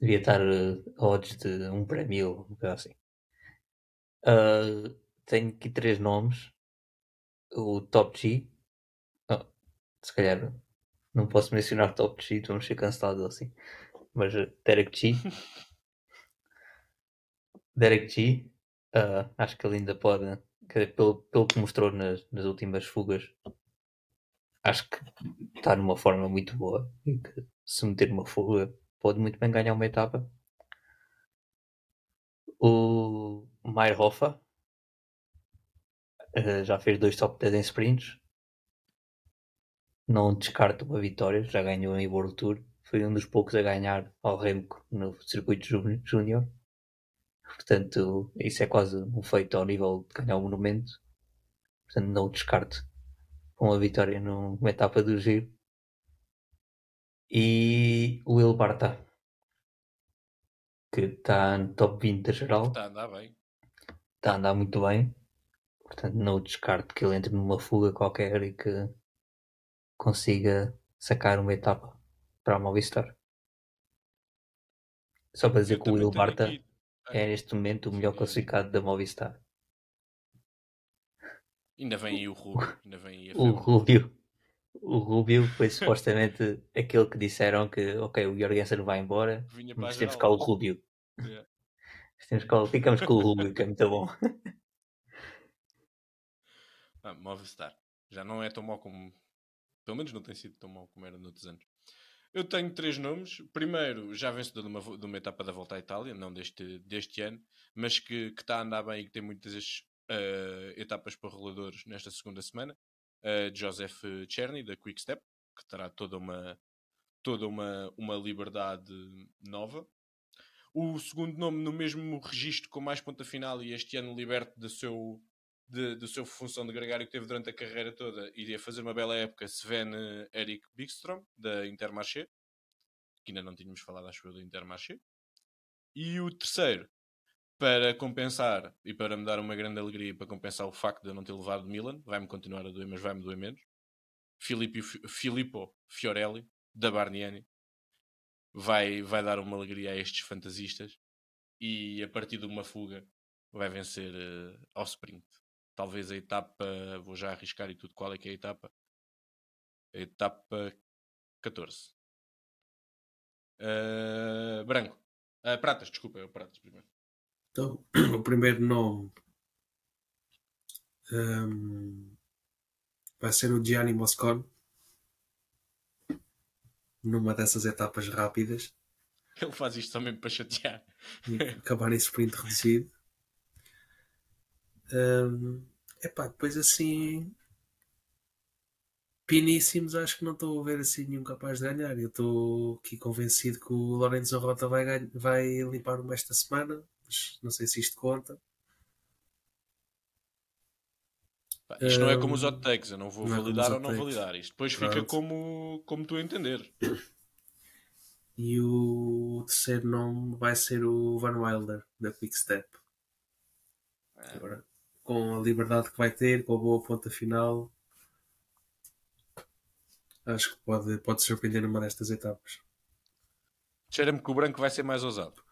Speaker 4: Devia estar uh, odds de 1 para 1000, uma coisa assim. Uh, tenho aqui três nomes: o Top G. Oh, se calhar não posso mencionar Top G, vamos ser cancelados assim. Mas uh, Derek G. Derek G. Uh, acho que ele ainda pode, pelo, pelo que mostrou nas, nas últimas fugas, acho que está numa forma muito boa e que se meter uma fuga pode muito bem ganhar uma etapa. O Meyerhofer uh, já fez dois top 10 em sprints. Não descarta uma vitória, já ganhou em World Tour. Foi um dos poucos a ganhar ao Remco no circuito júnior. Portanto, isso é quase um feito ao nível de ganhar o monumento. Portanto, não descarto com a vitória numa etapa do giro. E o Will Barta, que está no top 20 da geral.
Speaker 1: Está a andar bem.
Speaker 4: Está a andar muito bem. Portanto, não descarto que ele entre numa fuga qualquer e que consiga sacar uma etapa para a Movistar. Só para dizer Eu que o Will Barta aqui... é neste momento o melhor classificado da Movistar.
Speaker 1: Ainda vem aí o Rubio. Ainda vem aí
Speaker 4: o Rubio. O Rubio foi supostamente aquele que disseram que, ok, o Jorgensen vai embora, mas temos cá o Rubio. Yeah. Temos cá, ficamos com o Rubio, que é muito bom.
Speaker 1: Ah, Movistar. Já não é tão mau como. Pelo menos não tem sido tão mau como era noutros anos. Eu tenho três nomes. Primeiro, já vencedor de uma, de uma etapa da volta à Itália, não deste, deste ano, mas que, que está a andar bem e que tem muitas uh, etapas para roladores nesta segunda semana. Uh, Joseph Cherny, da Quick Step, que terá toda uma, toda uma, uma liberdade nova. O segundo nome no mesmo registro com mais ponta final e este ano liberto da seu, de, de sua função de gregário que teve durante a carreira toda, iria fazer uma bela época, Sven Erik Bigstrom, da Intermarché, que ainda não tínhamos falado, acho eu, do Intermarché. E o terceiro, para compensar e para me dar uma grande alegria para compensar o facto de eu não ter levado Milan, vai-me continuar a doer, mas vai-me doer menos. Filipe, Filippo Fiorelli, da Barniani, vai, vai dar uma alegria a estes fantasistas e a partir de uma fuga vai vencer uh, ao sprint. Talvez a etapa, vou já arriscar e tudo, qual é que é a etapa? A etapa 14. Uh, eh, branco. Uh, pratas, desculpa, é o pratas primeiro.
Speaker 2: Então, o primeiro nome um, vai ser o Gianni Moscone numa dessas etapas rápidas.
Speaker 1: Ele faz isto também para chatear.
Speaker 2: acabar em sprint reduzido. Um, epá, depois assim piníssimos acho que não estou a ver assim nenhum capaz de ganhar. Eu estou aqui convencido que o Lorenzo Rota vai, vai limpar-me esta semana não sei se isto conta.
Speaker 1: Pá, isto um, não é como os hot takes, eu não vou não é validar é ou não validar. Isto depois Pronto. fica como, como tu entender.
Speaker 2: E o terceiro nome vai ser o Van Wilder, da Quickstep. É. Agora, com a liberdade que vai ter, com a boa ponta final, acho que pode, pode surpreender numa destas etapas.
Speaker 1: Cheira-me que o branco vai ser mais ousado.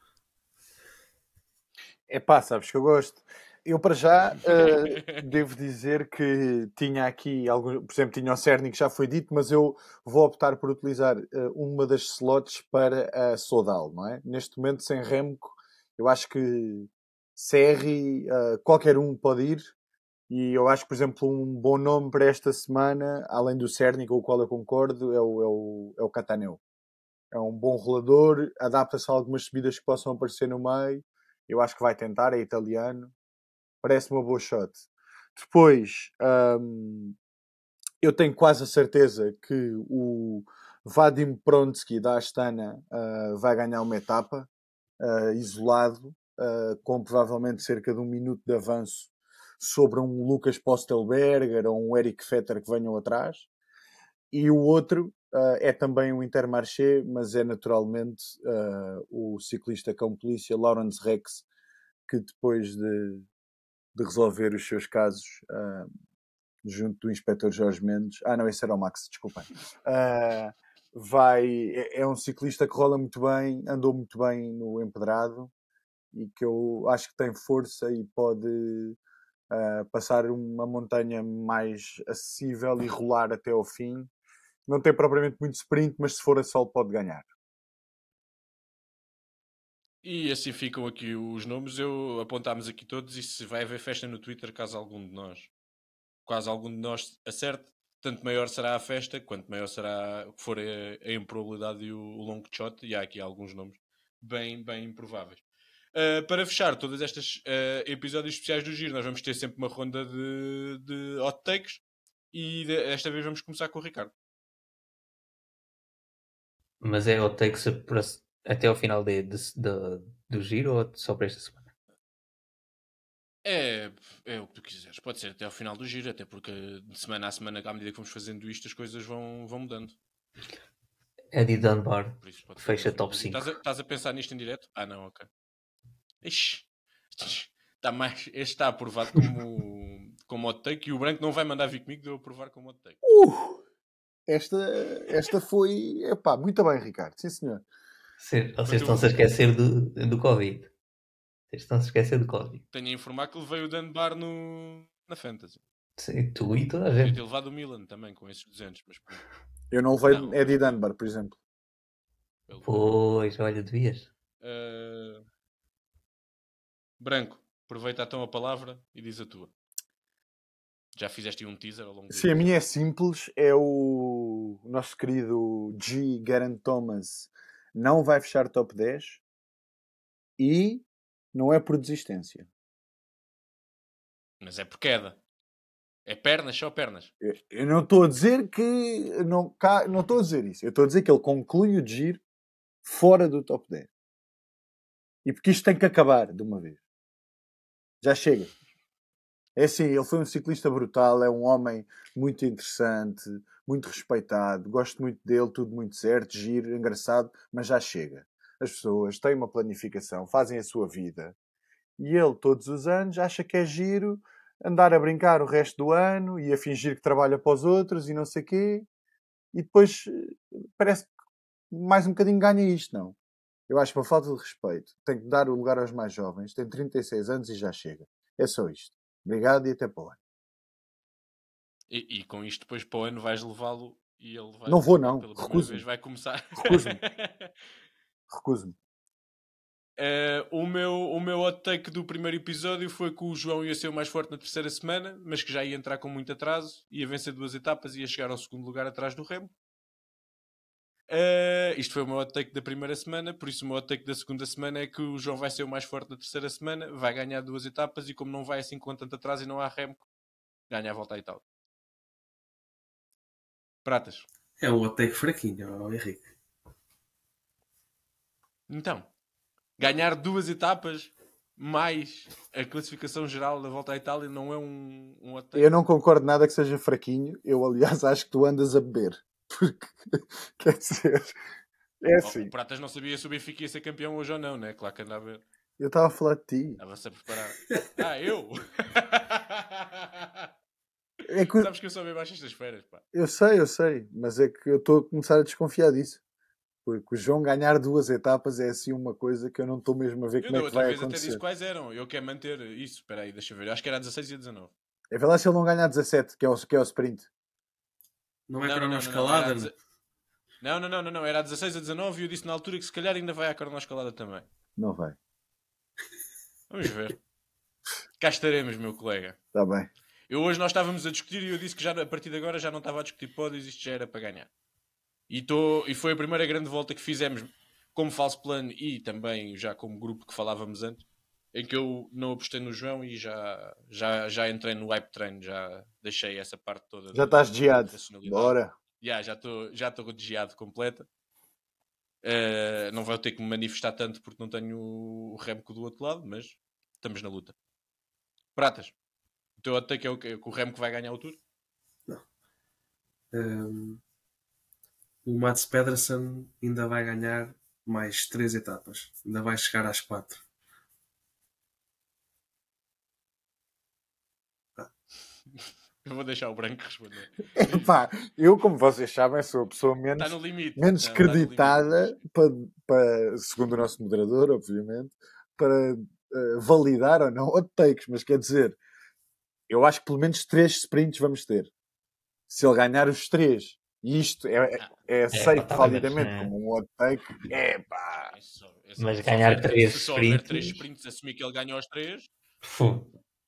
Speaker 3: É pá, sabes que eu gosto. Eu, para já, uh, devo dizer que tinha aqui, algum, por exemplo, tinha o Cerny que já foi dito, mas eu vou optar por utilizar uh, uma das slots para a Sodal, não é? Neste momento, sem Remco, eu acho que Serri, uh, qualquer um pode ir, e eu acho por exemplo, um bom nome para esta semana, além do Cerny, com o qual eu concordo, é o, é o, é o Cataneu. É um bom rolador, adapta-se a algumas subidas que possam aparecer no meio. Eu acho que vai tentar, é italiano. Parece uma boa shot. Depois, hum, eu tenho quase a certeza que o Vadim Pronsky da Astana uh, vai ganhar uma etapa uh, isolado, uh, com provavelmente cerca de um minuto de avanço sobre um Lucas Postelberger ou um Eric Fetter que venham atrás. E o outro uh, é também um Intermarché, mas é naturalmente uh, o ciclista cão polícia Lawrence Rex, que depois de, de resolver os seus casos uh, junto do inspetor Jorge Mendes, ah não, esse era o Max, desculpem, vai, é, é um ciclista que rola muito bem, andou muito bem no empedrado e que eu acho que tem força e pode passar uma montanha mais acessível e rolar até ao fim. Não tem propriamente muito sprint, mas se for a sol pode ganhar.
Speaker 1: E assim ficam aqui os nomes. Eu apontámos aqui todos e se vai haver festa no Twitter caso algum de nós, caso algum de nós acerte, tanto maior será a festa, quanto maior será for a, a improbabilidade e o, o long shot. E há aqui alguns nomes bem, bem improváveis. Uh, para fechar todos estes uh, episódios especiais do Giro, nós vamos ter sempre uma ronda de, de hot takes e de, esta vez vamos começar com o Ricardo.
Speaker 4: Mas é hot takes para, até ao final de, de, de, do Giro ou só para esta semana?
Speaker 1: É, é o que tu quiseres. Pode ser até ao final do Giro, até porque de semana a semana, à medida que vamos fazendo isto, as coisas vão, vão mudando.
Speaker 4: Eddie Dunbar fecha top 5.
Speaker 1: Estás a, estás a pensar nisto em direto? Ah, não, ok. Ixi, está mais, este está aprovado como, como hot take e o branco não vai mandar vir comigo de eu aprovar como hot take.
Speaker 3: Uh, esta, esta foi. Epá, muito bem, Ricardo. Sim, senhor.
Speaker 4: Sim, vocês estão-se a esquecer do, do Covid. Vocês estão-se a esquecer do Covid.
Speaker 1: Tenho a informar que levei o Dan Bar no, na Fantasy.
Speaker 4: Sim, tu e toda a gente.
Speaker 1: Eu ter levado o Milan também com esses 200, mas
Speaker 3: Eu não levei não, Eddie Dunbar, por exemplo.
Speaker 4: Pois, olha, devias.
Speaker 1: Uh... Branco, aproveita então a palavra e diz a tua. Já fizeste um teaser ao longo do
Speaker 3: Sim, a minha é simples. É o nosso querido G. Garant Thomas não vai fechar top 10 e não é por desistência.
Speaker 1: Mas é por queda. É pernas, só pernas.
Speaker 3: Eu, eu não estou a dizer que. Não, não estou a dizer isso. Eu estou a dizer que ele conclui o giro fora do top 10. E porque isto tem que acabar de uma vez. Já chega. É assim, ele foi um ciclista brutal, é um homem muito interessante, muito respeitado, gosto muito dele, tudo muito certo, giro, engraçado, mas já chega. As pessoas têm uma planificação, fazem a sua vida. E ele, todos os anos, acha que é giro andar a brincar o resto do ano e a fingir que trabalha para os outros e não sei quê. E depois eh, parece que mais um bocadinho ganha isto, não. Eu acho uma falta de respeito. Tem que dar o lugar aos mais jovens. Tem 36 anos e já chega. É só isto. Obrigado e até para o ano.
Speaker 1: E, e com isto depois para o ano vais levá-lo e ele vai...
Speaker 3: Não vou não. Recuso-me.
Speaker 1: vai começar...
Speaker 3: Recuso-me. Recuso-me.
Speaker 1: Uh, o, meu, o meu hot take do primeiro episódio foi que o João ia ser o mais forte na terceira semana, mas que já ia entrar com muito atraso, ia vencer duas etapas e ia chegar ao segundo lugar atrás do Remo. Uh, isto foi o meu hot take da primeira semana, por isso o meu hot take da segunda semana é que o João vai ser o mais forte da terceira semana, vai ganhar duas etapas e como não vai assim com tanto atrás e não há Remco, ganha a volta à Itália. Pratas.
Speaker 2: É um hot take fraquinho, Henrique.
Speaker 1: Então, ganhar duas etapas, mais a classificação geral da volta à Itália não é um, um
Speaker 3: Eu não concordo nada que seja fraquinho. Eu, aliás, acho que tu andas a beber. Porque, quer dizer, é assim.
Speaker 1: O Pratas não sabia se o Benfica ia ser campeão hoje ou não, né? Claro que andava a ver.
Speaker 3: Eu estava a falar de ti.
Speaker 1: Estava-se a preparar. ah, eu?
Speaker 3: É que...
Speaker 1: Sabes que eu só bebo às sextas-feiras, pá.
Speaker 3: Eu sei, eu sei. Mas é que eu estou a começar a desconfiar disso. Porque o João ganhar duas etapas é assim uma coisa que eu não estou mesmo a ver eu como é que vai vez acontecer. até disse
Speaker 1: quais eram. Eu quero manter isso. Espera aí, deixa eu ver. Eu acho que era 16 e 19.
Speaker 3: É ver lá se ele não ganhar 17, que é o, que é o sprint.
Speaker 2: Não é não, cronoescalada? Não,
Speaker 1: não, não, não, não, não. Era a 16 a 19 e eu disse na altura que se calhar ainda vai à cronoescalada também.
Speaker 3: Não vai.
Speaker 1: Vamos ver. Cá estaremos, meu colega.
Speaker 3: Está bem.
Speaker 1: Eu hoje nós estávamos a discutir e eu disse que já a partir de agora já não estava a discutir pódios, isto já era para ganhar. E, tô, e foi a primeira grande volta que fizemos como falso plano e também já como grupo que falávamos antes, em que eu não apostei no João e já, já, já entrei no hype train, já deixei essa parte toda.
Speaker 3: Já estás geado. Bora.
Speaker 1: Yeah, já estou já estou geado completa. Uh, não vou ter que me manifestar tanto porque não tenho o Remco do outro lado, mas estamos na luta. Pratas, o teu ataque é o, que, o Remco vai ganhar o tour?
Speaker 2: Não. Um, o Mats Pedersen ainda vai ganhar mais três etapas. Ainda vai chegar às quatro.
Speaker 1: Eu vou deixar o branco responder.
Speaker 3: Epá, eu, como vocês sabem, sou a pessoa menos, menos não, creditada, para, para, segundo o nosso moderador, obviamente, para uh, validar ou não hot takes. Mas quer dizer, eu acho que pelo menos três sprints vamos ter. Se ele ganhar os três e isto é, é, é aceito é, validamente é. como um hot take. É pá.
Speaker 4: Mas ganhar três sprints.
Speaker 1: três sprints, assumir que ele ganhou os três.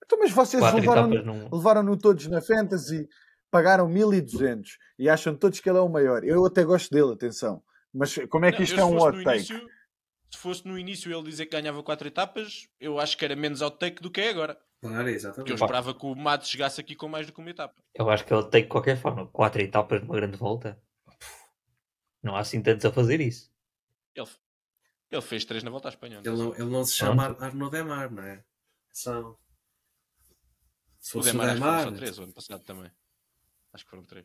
Speaker 3: Então, mas vocês levaram-no levaram todos na Fantasy, pagaram 1200 e acham todos que ele é o maior. Eu até gosto dele, atenção. Mas como é que isto não, é um hot take? Início,
Speaker 1: se fosse no início ele dizer que ganhava quatro etapas, eu acho que era menos hot take do que é agora.
Speaker 2: Claro, exatamente. Porque
Speaker 1: eu esperava que o Matos chegasse aqui com mais do que uma etapa.
Speaker 4: Eu acho que ele tem de qualquer forma quatro etapas numa grande volta. Não há assim tantos a fazer isso.
Speaker 1: Ele, ele fez três na volta à Espanha.
Speaker 2: Ele não, ele não se chama Pronto. Arnaud Demar, não é? São.
Speaker 1: Se o Demar, o Demar... Acho três o ano passado também. Acho que foram três.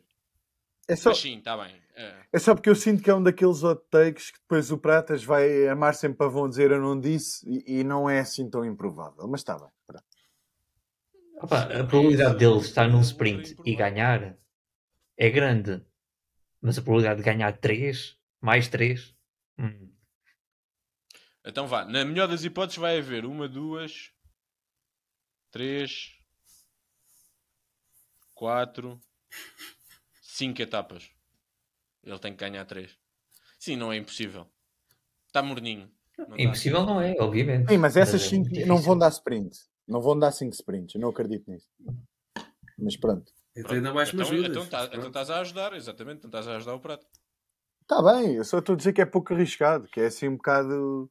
Speaker 3: É só,
Speaker 1: Mas sim, está bem.
Speaker 3: É. é. só porque eu sinto que é um daqueles hot takes que depois o Pratas vai amar sempre para vão dizer eu não disse e, e não é assim tão improvável. Mas está bem.
Speaker 4: Opa, a probabilidade dele estar num sprint e ganhar é grande, mas a probabilidade de ganhar 3 mais 3. Hum.
Speaker 1: Então vá, na melhor das hipóteses vai haver uma, duas, três, quatro, cinco etapas. Ele tem que ganhar três. Sim, não é impossível. Está morninho.
Speaker 4: Não impossível não é, obviamente.
Speaker 3: Sim, mas essas 5 é não vão dar sprint. Não vão dar 5 sprints, eu não acredito nisso. Mas pronto.
Speaker 2: Então ainda mais
Speaker 1: então, então, tá, então estás a ajudar, exatamente, então estás a ajudar o prato.
Speaker 3: Está bem, eu só estou a dizer que é pouco arriscado, que é assim um bocado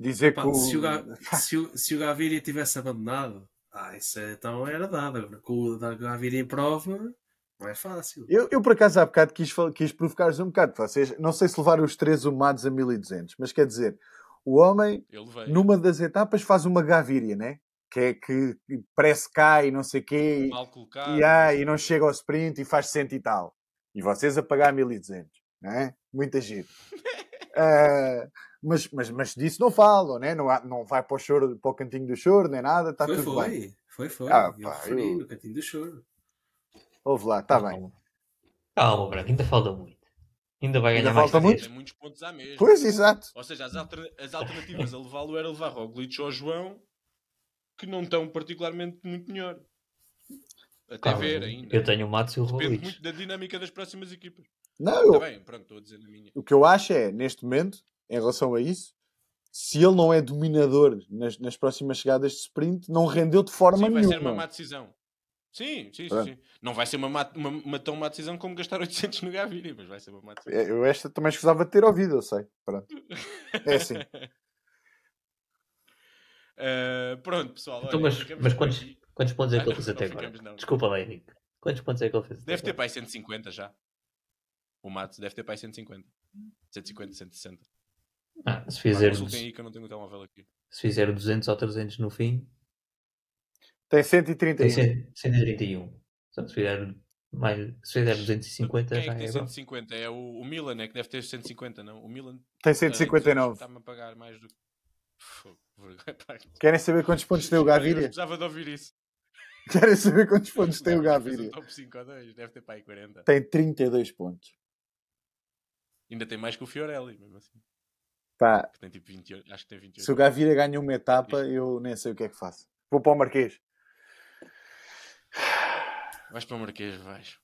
Speaker 3: dizer Opa, que o...
Speaker 2: Se o, Ga... se, o, se o Gaviria tivesse abandonado, ah, isso é, então era dado. Com o Gaviria em prova, não é fácil.
Speaker 3: Eu, eu por acaso há bocado quis, quis provocar-vos um bocado. Vocês, não sei se levaram os três humados a 1200, mas quer dizer, o homem, numa das etapas, faz uma Gaviria, né? que é que parece que cai e não sei o quê,
Speaker 1: Mal colocado,
Speaker 3: e, ah, e não chega ao sprint e faz cento e tal. E vocês a pagar 1200, não é? Muita giro. uh, mas, mas, mas disso não falam, né? não, há, não vai para o, choro, para o cantinho do choro, nem nada, está tudo
Speaker 2: foi.
Speaker 3: bem.
Speaker 2: Foi, foi, ah, eu pá, eu... no cantinho do choro.
Speaker 3: Ouve lá, está bem.
Speaker 4: Calma, Branco, ainda falta muito. Ainda vai ganhar ainda
Speaker 3: mais falta muito.
Speaker 1: Tem muitos pontos à mesma.
Speaker 3: Pois, exato.
Speaker 1: Ou seja, as, alter... as alternativas a levá-lo era levar Roglic ou João que não estão particularmente muito melhor. Até Calma, ver ainda.
Speaker 4: Eu tenho o Matos e o
Speaker 1: Depende muito da dinâmica das próximas equipas.
Speaker 3: Não, eu...
Speaker 1: Tá bem, pronto, estou a dizer na minha.
Speaker 3: O que eu acho é, neste momento, em relação a isso, se ele não é dominador nas, nas próximas chegadas de sprint, não rendeu de forma sim, nenhuma.
Speaker 1: vai ser uma má decisão. Sim, sim, sim, sim, Não vai ser uma, má, uma, uma, tão má decisão como gastar 800 no Gaviria, mas vai ser uma má decisão.
Speaker 3: Eu esta também escusava de ter ouvido, eu sei. Pronto. É assim.
Speaker 1: Uh, pronto, pessoal.
Speaker 4: Então, olha, mas mas quantos, quantos pontos é que ele fez até agora? Não. Desculpa lá, Henrique. Quantos pontos é que ele fez?
Speaker 1: Deve ter para aí 150 já. O Matos deve ter para aí 150. 150, 160.
Speaker 4: Ah, se fizer.
Speaker 1: aí que eu não tenho o telemóvel aqui.
Speaker 4: Se fizer 200 ou 300 no fim.
Speaker 3: Tem 131. Tem
Speaker 4: 131. Portanto, se fizer, mais, se fizer 250
Speaker 1: Quem
Speaker 4: já
Speaker 1: é que tem
Speaker 4: é
Speaker 1: 150? É o, o Milan, é que deve ter 150, não? O Milan
Speaker 3: tem 159.
Speaker 1: Uh, Está-me a pagar mais do que.
Speaker 3: Querem saber quantos pontos tem o Gaviria? Eu
Speaker 1: precisava de ouvir isso.
Speaker 3: Querem saber quantos pontos tem o Gaviria?
Speaker 1: Top 5 ou 2, deve ter para aí 40.
Speaker 3: Tem 32 pontos.
Speaker 1: Ainda tem mais que o Fiorelli, mesmo assim.
Speaker 3: Pá,
Speaker 1: tem tipo 28, acho que tem 28.
Speaker 3: Se o Gaviria ganha uma etapa, eu nem sei o que é que faço. Vou para o Marquês.
Speaker 1: Vais para o Marquês, vais.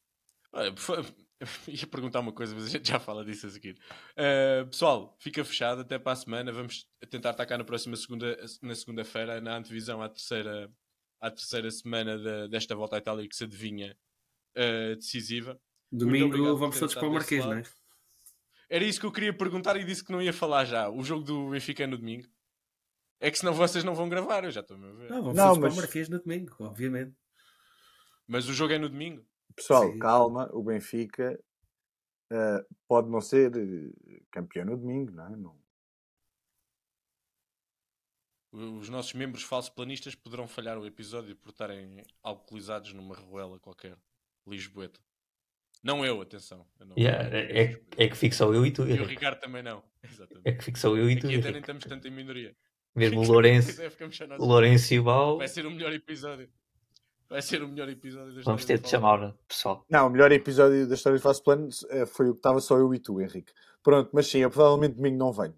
Speaker 1: Olha, ia perguntar uma coisa, mas a gente já fala disso a seguir. Uh, pessoal, fica fechado até para a semana. Vamos tentar atacar na próxima segunda, na segunda-feira, na antevisão à terceira, à terceira semana de, desta volta à Itália que se adivinha uh, decisiva.
Speaker 2: Domingo vamos todos para o Marquês, não é?
Speaker 1: Era isso que eu queria perguntar e disse que não ia falar já. O jogo do Benfica é no domingo. É que senão vocês não vão gravar, eu já estou a ver.
Speaker 2: Não, vamos não, mas... para o Marquês no domingo, obviamente.
Speaker 1: Mas o jogo é no domingo?
Speaker 3: Pessoal, Sim. calma, o Benfica uh, pode não ser eh, campeão no domingo, não é? Não...
Speaker 1: Os nossos membros falsos planistas poderão falhar o episódio por estarem alcoolizados numa ruela qualquer, Lisboeta. Não eu, atenção. Eu não...
Speaker 4: yeah, é, é, é, que fico só eu e tu.
Speaker 1: E o Ricardo também não. Exatamente.
Speaker 4: É que fico só eu e tu.
Speaker 1: Aqui até nem estamos tanto em minoria.
Speaker 4: Mesmo o Lourenço, o Lourenço e o Bal.
Speaker 1: Vai ser o melhor episódio. Vai ser o melhor episódio da
Speaker 4: Vamos ter de chamar, pessoal.
Speaker 3: Não, o melhor episódio da história do Fast Plano eh, foi o que estava só eu e tu, Henrique. Pronto, mas sim, eu provavelmente domingo não venho.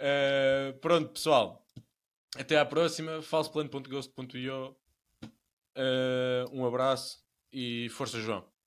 Speaker 1: uh, pronto, pessoal. Até à próxima. falsoplano.ghost.io uh, Um abraço e força, João.